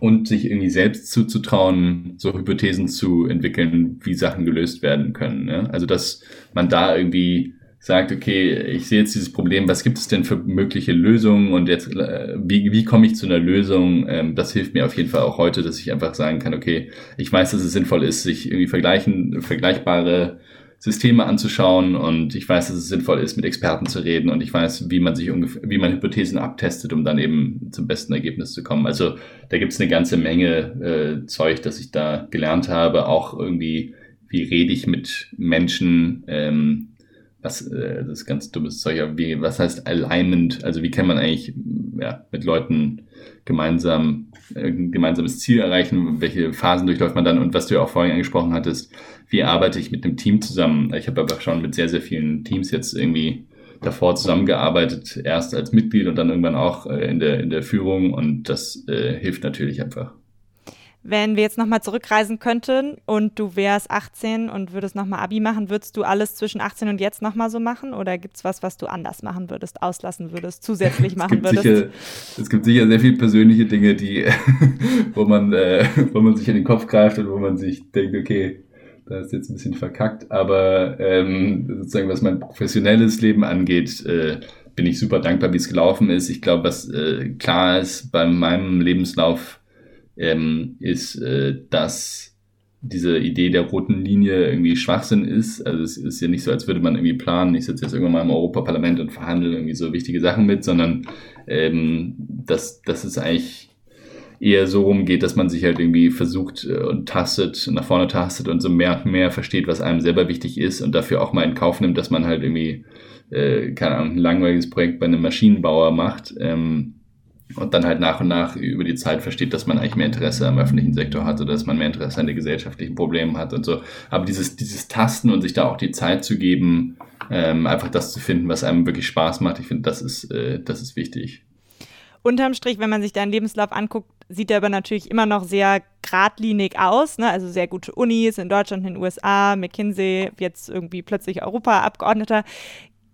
Und sich irgendwie selbst zuzutrauen, so Hypothesen zu entwickeln, wie Sachen gelöst werden können. Ne? Also, dass man da irgendwie sagt, okay, ich sehe jetzt dieses Problem, was gibt es denn für mögliche Lösungen und jetzt, äh, wie, wie komme ich zu einer Lösung? Ähm, das hilft mir auf jeden Fall auch heute, dass ich einfach sagen kann, okay, ich weiß, dass es sinnvoll ist, sich irgendwie vergleichen, vergleichbare Systeme anzuschauen und ich weiß, dass es sinnvoll ist, mit Experten zu reden und ich weiß, wie man sich ungefähr, wie man Hypothesen abtestet, um dann eben zum besten Ergebnis zu kommen. Also da gibt es eine ganze Menge äh, Zeug, das ich da gelernt habe, auch irgendwie, wie rede ich mit Menschen, ähm, was, äh, das ist ganz dummes Zeug, aber wie, was heißt Alignment, also wie kann man eigentlich ja, mit Leuten gemeinsam äh, ein gemeinsames Ziel erreichen, welche Phasen durchläuft man dann und was du ja auch vorhin angesprochen hattest, wie arbeite ich mit einem Team zusammen? Ich habe aber schon mit sehr, sehr vielen Teams jetzt irgendwie davor zusammengearbeitet, erst als Mitglied und dann irgendwann auch äh, in der, in der Führung und das äh, hilft natürlich einfach. Wenn wir jetzt nochmal zurückreisen könnten und du wärst 18 und würdest nochmal Abi machen, würdest du alles zwischen 18 und jetzt nochmal so machen? Oder gibt es was, was du anders machen würdest, auslassen würdest, zusätzlich <laughs> machen würdest? Sicher, es gibt sicher sehr viele persönliche Dinge, die, <laughs> wo man, äh, wo man sich in den Kopf greift und wo man sich denkt, okay, da ist jetzt ein bisschen verkackt, aber ähm, sozusagen was mein professionelles Leben angeht, äh, bin ich super dankbar, wie es gelaufen ist. Ich glaube, was äh, klar ist bei meinem Lebenslauf, ähm, ist, äh, dass diese Idee der roten Linie irgendwie Schwachsinn ist. Also es ist ja nicht so, als würde man irgendwie planen, ich sitze jetzt irgendwann mal im Europaparlament und verhandle irgendwie so wichtige Sachen mit, sondern ähm, dass, dass es eigentlich eher so rumgeht, dass man sich halt irgendwie versucht äh, und tastet, nach vorne tastet und so mehr und mehr versteht, was einem selber wichtig ist und dafür auch mal in Kauf nimmt, dass man halt irgendwie, äh, keine Ahnung, ein langweiliges Projekt bei einem Maschinenbauer macht. Ähm, und dann halt nach und nach über die Zeit versteht, dass man eigentlich mehr Interesse am öffentlichen Sektor hat oder dass man mehr Interesse an den gesellschaftlichen Problemen hat und so. Aber dieses, dieses Tasten und sich da auch die Zeit zu geben, ähm, einfach das zu finden, was einem wirklich Spaß macht, ich finde, das ist, äh, das ist wichtig. Unterm Strich, wenn man sich deinen Lebenslauf anguckt, sieht er aber natürlich immer noch sehr geradlinig aus. Ne? Also sehr gute Unis in Deutschland, in den USA, McKinsey, jetzt irgendwie plötzlich Europaabgeordneter.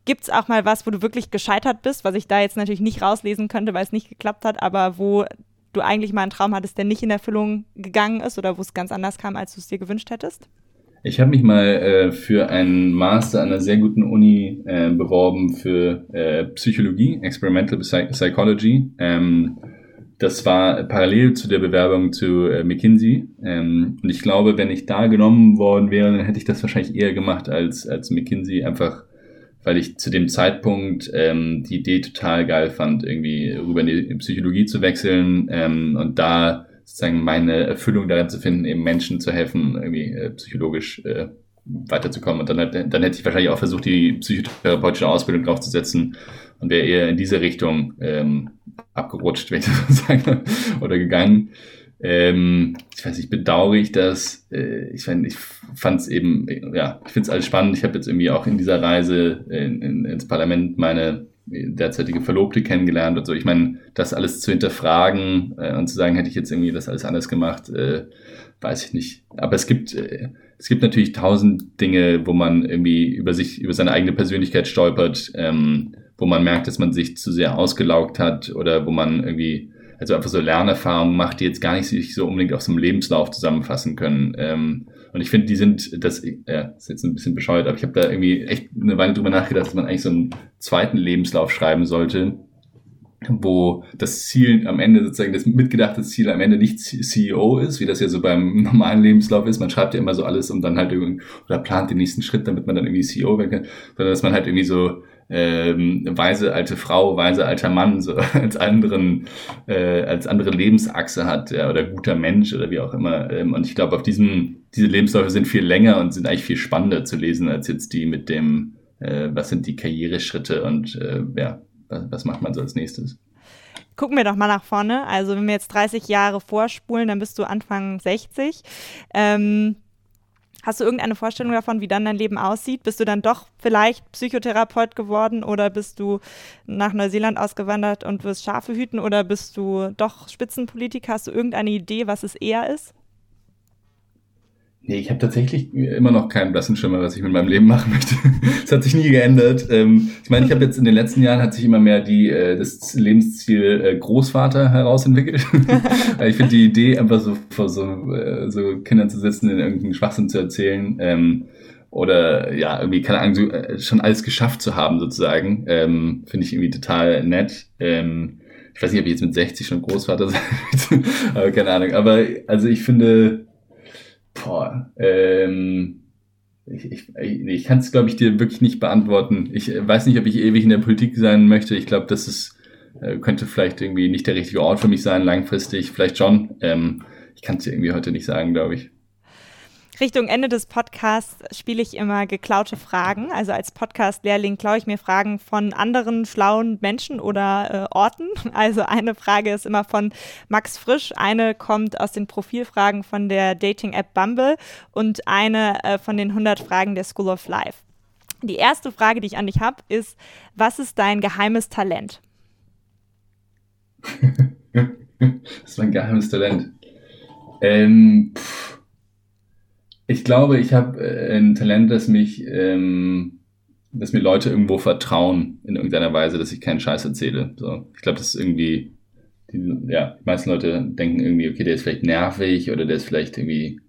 Gibt es auch mal was, wo du wirklich gescheitert bist, was ich da jetzt natürlich nicht rauslesen könnte, weil es nicht geklappt hat, aber wo du eigentlich mal einen Traum hattest, der nicht in Erfüllung gegangen ist oder wo es ganz anders kam, als du es dir gewünscht hättest? Ich habe mich mal äh, für einen Master an einer sehr guten Uni äh, beworben für äh, Psychologie, Experimental Psychology. Ähm, das war parallel zu der Bewerbung zu äh, McKinsey. Ähm, und ich glaube, wenn ich da genommen worden wäre, dann hätte ich das wahrscheinlich eher gemacht als, als McKinsey, einfach weil ich zu dem Zeitpunkt ähm, die Idee total geil fand, irgendwie rüber in die Psychologie zu wechseln ähm, und da sozusagen meine Erfüllung darin zu finden, eben Menschen zu helfen, irgendwie äh, psychologisch äh, weiterzukommen. Und dann, dann hätte ich wahrscheinlich auch versucht, die psychotherapeutische Ausbildung draufzusetzen und wäre eher in diese Richtung ähm, abgerutscht, wenn ich das so sagen oder gegangen. Ähm, ich weiß nicht, bedauere ich das. Äh, ich mein, ich fand es eben, ja, ich finde es alles spannend. Ich habe jetzt irgendwie auch in dieser Reise in, in, ins Parlament meine derzeitige Verlobte kennengelernt und so. Ich meine, das alles zu hinterfragen äh, und zu sagen, hätte ich jetzt irgendwie das alles anders gemacht, äh, weiß ich nicht. Aber es gibt, äh, es gibt natürlich tausend Dinge, wo man irgendwie über sich, über seine eigene Persönlichkeit stolpert, ähm, wo man merkt, dass man sich zu sehr ausgelaugt hat oder wo man irgendwie also einfach so Lernerfahrungen macht, die jetzt gar nicht sich so unbedingt auf so einem Lebenslauf zusammenfassen können. Ähm, und ich finde, die sind, das ja, ist jetzt ein bisschen bescheuert, aber ich habe da irgendwie echt eine Weile drüber nachgedacht, dass man eigentlich so einen zweiten Lebenslauf schreiben sollte, wo das Ziel am Ende sozusagen, das mitgedachte Ziel am Ende nicht CEO ist, wie das ja so beim <laughs> normalen Lebenslauf ist. Man schreibt ja immer so alles, um dann halt irgendwie, oder plant den nächsten Schritt, damit man dann irgendwie CEO werden kann, sondern dass man halt irgendwie so ähm, weise alte Frau, weise alter Mann so <laughs> als anderen äh, als andere Lebensachse hat ja, oder guter Mensch oder wie auch immer. Ähm, und ich glaube, auf diesem diese Lebensläufe sind viel länger und sind eigentlich viel spannender zu lesen als jetzt die mit dem äh, was sind die Karriereschritte und äh, ja was, was macht man so als nächstes. Gucken wir doch mal nach vorne. Also wenn wir jetzt 30 Jahre vorspulen, dann bist du Anfang 60. Ähm, Hast du irgendeine Vorstellung davon, wie dann dein Leben aussieht? Bist du dann doch vielleicht Psychotherapeut geworden oder bist du nach Neuseeland ausgewandert und wirst Schafe hüten oder bist du doch Spitzenpolitiker? Hast du irgendeine Idee, was es eher ist? Nee, ich habe tatsächlich immer noch keinen blassen Schimmer, was ich mit meinem Leben machen möchte. <laughs> das hat sich nie geändert. Ähm, ich meine, ich habe jetzt in den letzten Jahren hat sich immer mehr die äh, das Lebensziel äh, Großvater herausentwickelt. <laughs> ich finde die Idee, einfach so vor so, äh, so Kindern zu sitzen, in irgendeinen Schwachsinn zu erzählen, ähm, oder ja, irgendwie, keine Ahnung, schon alles geschafft zu haben, sozusagen, ähm, finde ich irgendwie total nett. Ich weiß nicht, ob ich jetzt mit 60 schon Großvater sein <laughs> aber keine Ahnung. Aber also ich finde, Boah, ähm, ich, ich, ich kann es, glaube ich, dir wirklich nicht beantworten. Ich weiß nicht, ob ich ewig in der Politik sein möchte. Ich glaube, das ist, äh, könnte vielleicht irgendwie nicht der richtige Ort für mich sein, langfristig. Vielleicht schon. Ähm, ich kann es dir irgendwie heute nicht sagen, glaube ich. Richtung Ende des Podcasts spiele ich immer geklaute Fragen. Also als Podcast-Lehrling klaue ich mir Fragen von anderen schlauen Menschen oder äh, Orten. <laughs> Also eine Frage ist immer von Max Frisch, eine kommt aus den Profilfragen von der Dating-App Bumble und eine äh, von den 100 Fragen der School of Life. Die erste Frage, die ich an dich habe, ist, was ist dein geheimes Talent? <laughs> das ist mein geheimes Talent. Ähm, pff ich glaube, ich habe äh, ein Talent, das mich, ähm, dass mir Leute irgendwo vertrauen in irgendeiner Weise, dass ich keinen Scheiß erzähle. So, ich glaube, das ist irgendwie, die, ja, die meisten Leute denken irgendwie, okay, der ist vielleicht nervig oder der ist vielleicht irgendwie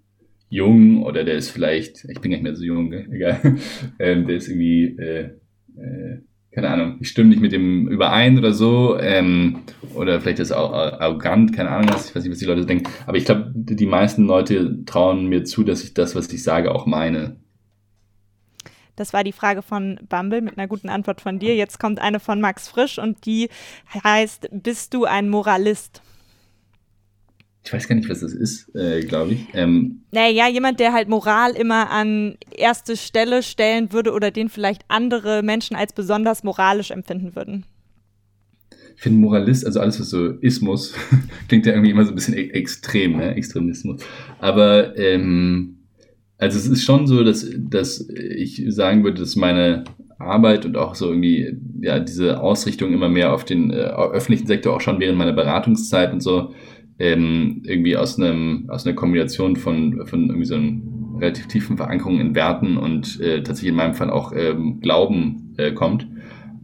jung oder der ist vielleicht, ich bin nicht mehr so jung, <laughs> egal, <laughs> ähm, der ist irgendwie, äh, äh, keine Ahnung, ich stimme nicht mit dem überein oder so, ähm, oder vielleicht ist es auch arrogant, keine Ahnung, was, ich weiß nicht, was die Leute denken, aber ich glaube, die meisten Leute trauen mir zu, dass ich das, was ich sage, auch meine. Das war die Frage von Bumble mit einer guten Antwort von dir. Jetzt kommt eine von Max Frisch und die heißt, bist du ein Moralist? Ich weiß gar nicht, was das ist, äh, glaube ich. Ähm, naja, jemand, der halt Moral immer an erste Stelle stellen würde oder den vielleicht andere Menschen als besonders moralisch empfinden würden. Ich finde Moralist, also alles, was so Ismus, <laughs> klingt ja irgendwie immer so ein bisschen e extrem, ne? Extremismus. Aber ähm, also es ist schon so, dass, dass ich sagen würde, dass meine Arbeit und auch so irgendwie, ja, diese Ausrichtung immer mehr auf den äh, öffentlichen Sektor, auch schon während meiner Beratungszeit und so, ähm, irgendwie aus einem aus einer Kombination von von irgendwie so einem relativ tiefen Verankerung in Werten und äh, tatsächlich in meinem Fall auch ähm, Glauben äh, kommt.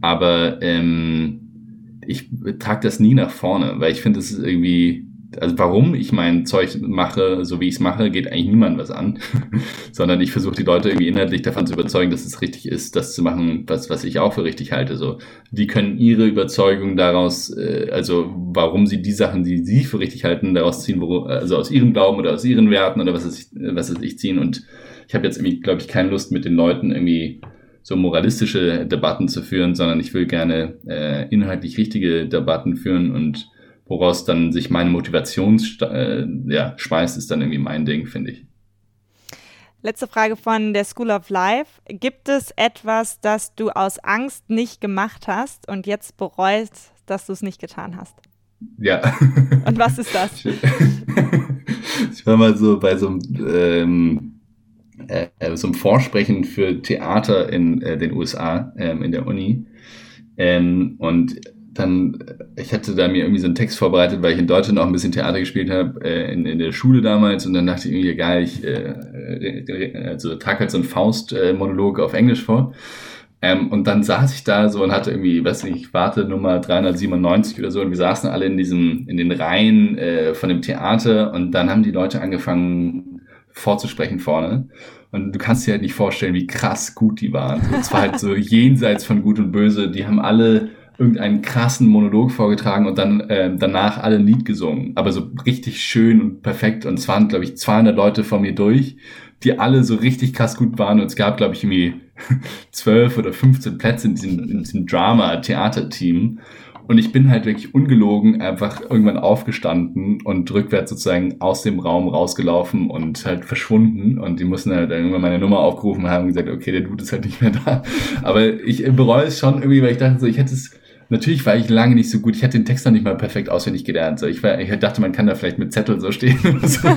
Aber ähm, ich trage das nie nach vorne, weil ich finde, es ist irgendwie also warum ich mein Zeug mache, so wie ich es mache, geht eigentlich niemandem was an, <laughs> sondern ich versuche die Leute irgendwie inhaltlich davon zu überzeugen, dass es richtig ist, das zu machen, was, was ich auch für richtig halte. So, die können ihre Überzeugung daraus, äh, also warum sie die Sachen, die sie für richtig halten, daraus ziehen, wo, also aus ihrem Glauben oder aus ihren Werten oder was es, was es ich ziehen. Und ich habe jetzt irgendwie, glaube ich, keine Lust mit den Leuten irgendwie so moralistische Debatten zu führen, sondern ich will gerne äh, inhaltlich richtige Debatten führen und woraus dann sich meine Motivation äh, ja, speist, ist dann irgendwie mein Ding, finde ich. Letzte Frage von der School of Life. Gibt es etwas, das du aus Angst nicht gemacht hast und jetzt bereust, dass du es nicht getan hast? Ja. <laughs> Und was ist das? <laughs> Ich war mal so bei so einem, ähm, äh, so einem Vorsprechen für Theater in äh, den USA, ähm, in der Uni. Ähm, und dann, ich hatte da mir irgendwie so einen Text vorbereitet, weil ich in Deutschland auch ein bisschen Theater gespielt habe, äh, in, in der Schule damals. Und dann dachte ich irgendwie, geil, ich äh, also trage halt so einen Faust-Monolog auf Englisch vor. Ähm, und dann saß ich da so und hatte irgendwie, weiß nicht, warte Nummer 397 oder so. Und wir saßen alle in diesem, in den Reihen äh, von dem Theater. Und dann haben die Leute angefangen vorzusprechen vorne. Und du kannst dir halt nicht vorstellen, wie krass gut die waren. Es war halt so jenseits von Gut und Böse. Die haben alle irgendeinen krassen Monolog vorgetragen und dann äh, danach alle ein Lied gesungen. Aber so richtig schön und perfekt. Und es waren, glaube ich, 200 Leute vor mir durch, die alle so richtig krass gut waren. Und es gab, glaube ich, irgendwie <laughs> 12 oder 15 Plätze in diesem, in diesem Drama-Theater-Team. Und ich bin halt wirklich ungelogen einfach irgendwann aufgestanden und rückwärts sozusagen aus dem Raum rausgelaufen und halt verschwunden. Und die mussten halt irgendwann meine Nummer aufgerufen haben und gesagt, okay, der Dude ist halt nicht mehr da. Aber ich bereue es schon irgendwie, weil ich dachte so, ich hätte es natürlich war ich lange nicht so gut. Ich hatte den Text noch nicht mal perfekt auswendig gelernt. So, ich, war, ich dachte, man kann da vielleicht mit Zettel so stehen. <laughs> so.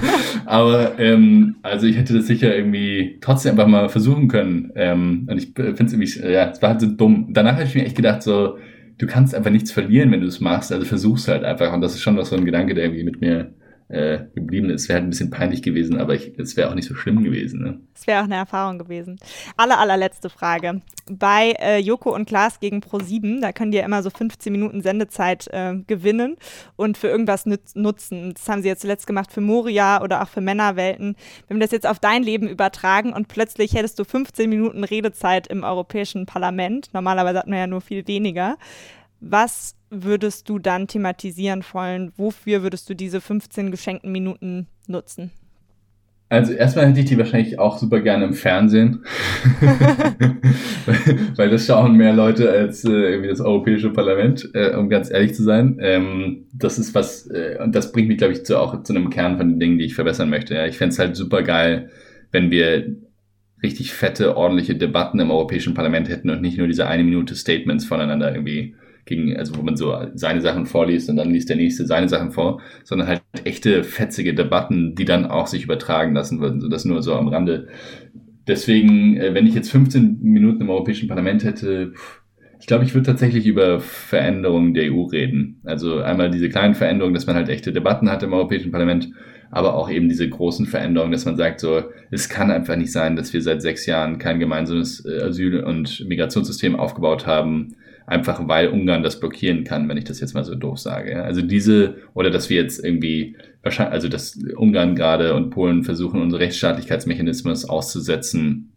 Aber ähm, also ich hätte das sicher irgendwie trotzdem einfach mal versuchen können. Ähm, und ich finde es irgendwie, ja, es war halt so dumm. Danach habe ich mir echt gedacht, so, du kannst einfach nichts verlieren, wenn du es machst. Also versuch's halt einfach. Und das ist schon noch so ein Gedanke, der irgendwie mit mir äh, geblieben ist. Wäre halt ein bisschen peinlich gewesen, aber es wäre auch nicht so schlimm gewesen. Ne? Es wäre auch eine Erfahrung gewesen. Aller, allerletzte Frage. Bei äh, Joko und Klaas gegen Pro7, da können die ja immer so 15 Minuten Sendezeit äh, gewinnen und für irgendwas nutzen. Das haben sie jetzt zuletzt gemacht für Moria oder auch für Männerwelten. Wenn wir das jetzt auf dein Leben übertragen und plötzlich hättest du 15 Minuten Redezeit im Europäischen Parlament, normalerweise hat man ja nur viel weniger, was würdest du dann thematisieren wollen? Wofür würdest du diese 15 geschenkten Minuten nutzen? Also erstmal hätte ich die wahrscheinlich auch super gerne im Fernsehen, <laughs> weil das schauen mehr Leute als äh, irgendwie das Europäische Parlament, äh, um ganz ehrlich zu sein. Ähm, das ist was, äh, und das bringt mich, glaube ich, zu, auch zu einem Kern von den Dingen, die ich verbessern möchte. Ja, ich fände es halt super geil, wenn wir richtig fette, ordentliche Debatten im Europäischen Parlament hätten und nicht nur diese eine Minute Statements voneinander irgendwie gegen, also wo man so seine Sachen vorliest und dann liest der nächste seine Sachen vor, sondern halt echte fetzige Debatten, die dann auch sich übertragen lassen würden, so das nur so am Rande. Deswegen, äh, wenn ich jetzt 15 Minuten im Europäischen Parlament hätte, ich glaube, ich würde tatsächlich über Veränderungen der EU reden. Also einmal diese kleinen Veränderungen, dass man halt echte Debatten hat im Europäischen Parlament, aber auch eben diese großen Veränderungen, dass man sagt, so, es kann einfach nicht sein, dass wir seit sechs Jahren kein gemeinsames äh, Asyl- und Migrationssystem aufgebaut haben einfach weil Ungarn das blockieren kann, wenn ich das jetzt mal so doof sage. Also diese, oder dass wir jetzt irgendwie, wahrscheinlich, also dass Ungarn gerade und Polen versuchen, unsere Rechtsstaatlichkeitsmechanismus auszusetzen,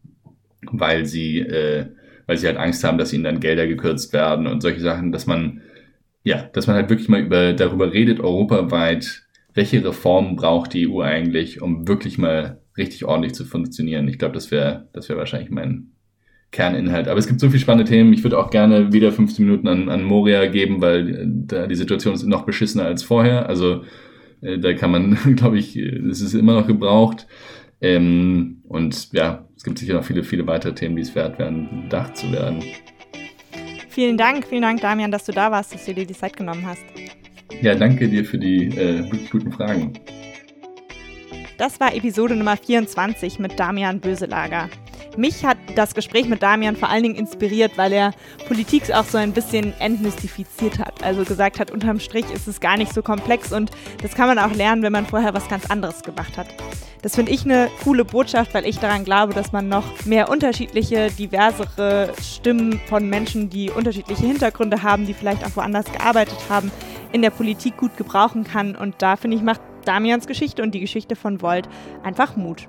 weil sie, äh, weil sie halt Angst haben, dass ihnen dann Gelder gekürzt werden und solche Sachen, dass man, ja, dass man halt wirklich mal über, darüber redet, europaweit, welche Reformen braucht die EU eigentlich, um wirklich mal richtig ordentlich zu funktionieren. Ich glaube, das wäre, das wäre wahrscheinlich mein Kerninhalt. Aber es gibt so viele spannende Themen. Ich würde auch gerne wieder 15 Minuten an, an Moria geben, weil äh, da die Situation ist noch beschissener als vorher. Also äh, da kann man, <laughs> glaube ich, es ist immer noch gebraucht. Ähm, und ja, es gibt sicher noch viele, viele weitere Themen, die es wert wären, bedacht zu werden. Vielen Dank, vielen Dank, Damian, dass du da warst, dass du dir die Zeit genommen hast. Ja, danke dir für die äh, wirklich guten Fragen. Das war Episode Nummer 24 mit Damian Böselager. Mich hat das Gespräch mit Damian vor allen Dingen inspiriert, weil er Politik auch so ein bisschen entmystifiziert hat. Also gesagt hat, unterm Strich ist es gar nicht so komplex und das kann man auch lernen, wenn man vorher was ganz anderes gemacht hat. Das finde ich eine coole Botschaft, weil ich daran glaube, dass man noch mehr unterschiedliche, diversere Stimmen von Menschen, die unterschiedliche Hintergründe haben, die vielleicht auch woanders gearbeitet haben, in der Politik gut gebrauchen kann. Und da finde ich, macht Damians Geschichte und die Geschichte von Volt einfach Mut.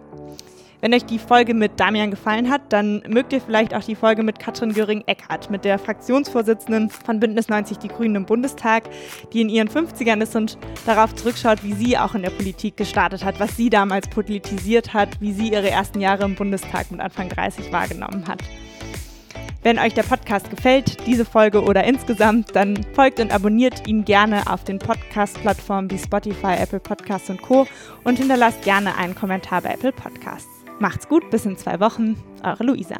Wenn euch die Folge mit Damian gefallen hat, dann mögt ihr vielleicht auch die Folge mit Katrin Göring-Eckardt, mit der Fraktionsvorsitzenden von Bündnis 90 Die Grünen im Bundestag, die in ihren 50ern ist und darauf zurückschaut, wie sie auch in der Politik gestartet hat, was sie damals politisiert hat, wie sie ihre ersten Jahre im Bundestag mit Anfang 30 wahrgenommen hat. Wenn euch der Podcast gefällt, diese Folge oder insgesamt, dann folgt und abonniert ihn gerne auf den Podcast-Plattformen wie Spotify, Apple Podcasts und Co. und hinterlasst gerne einen Kommentar bei Apple Podcasts. Macht's gut, bis in zwei Wochen. Eure Luisa.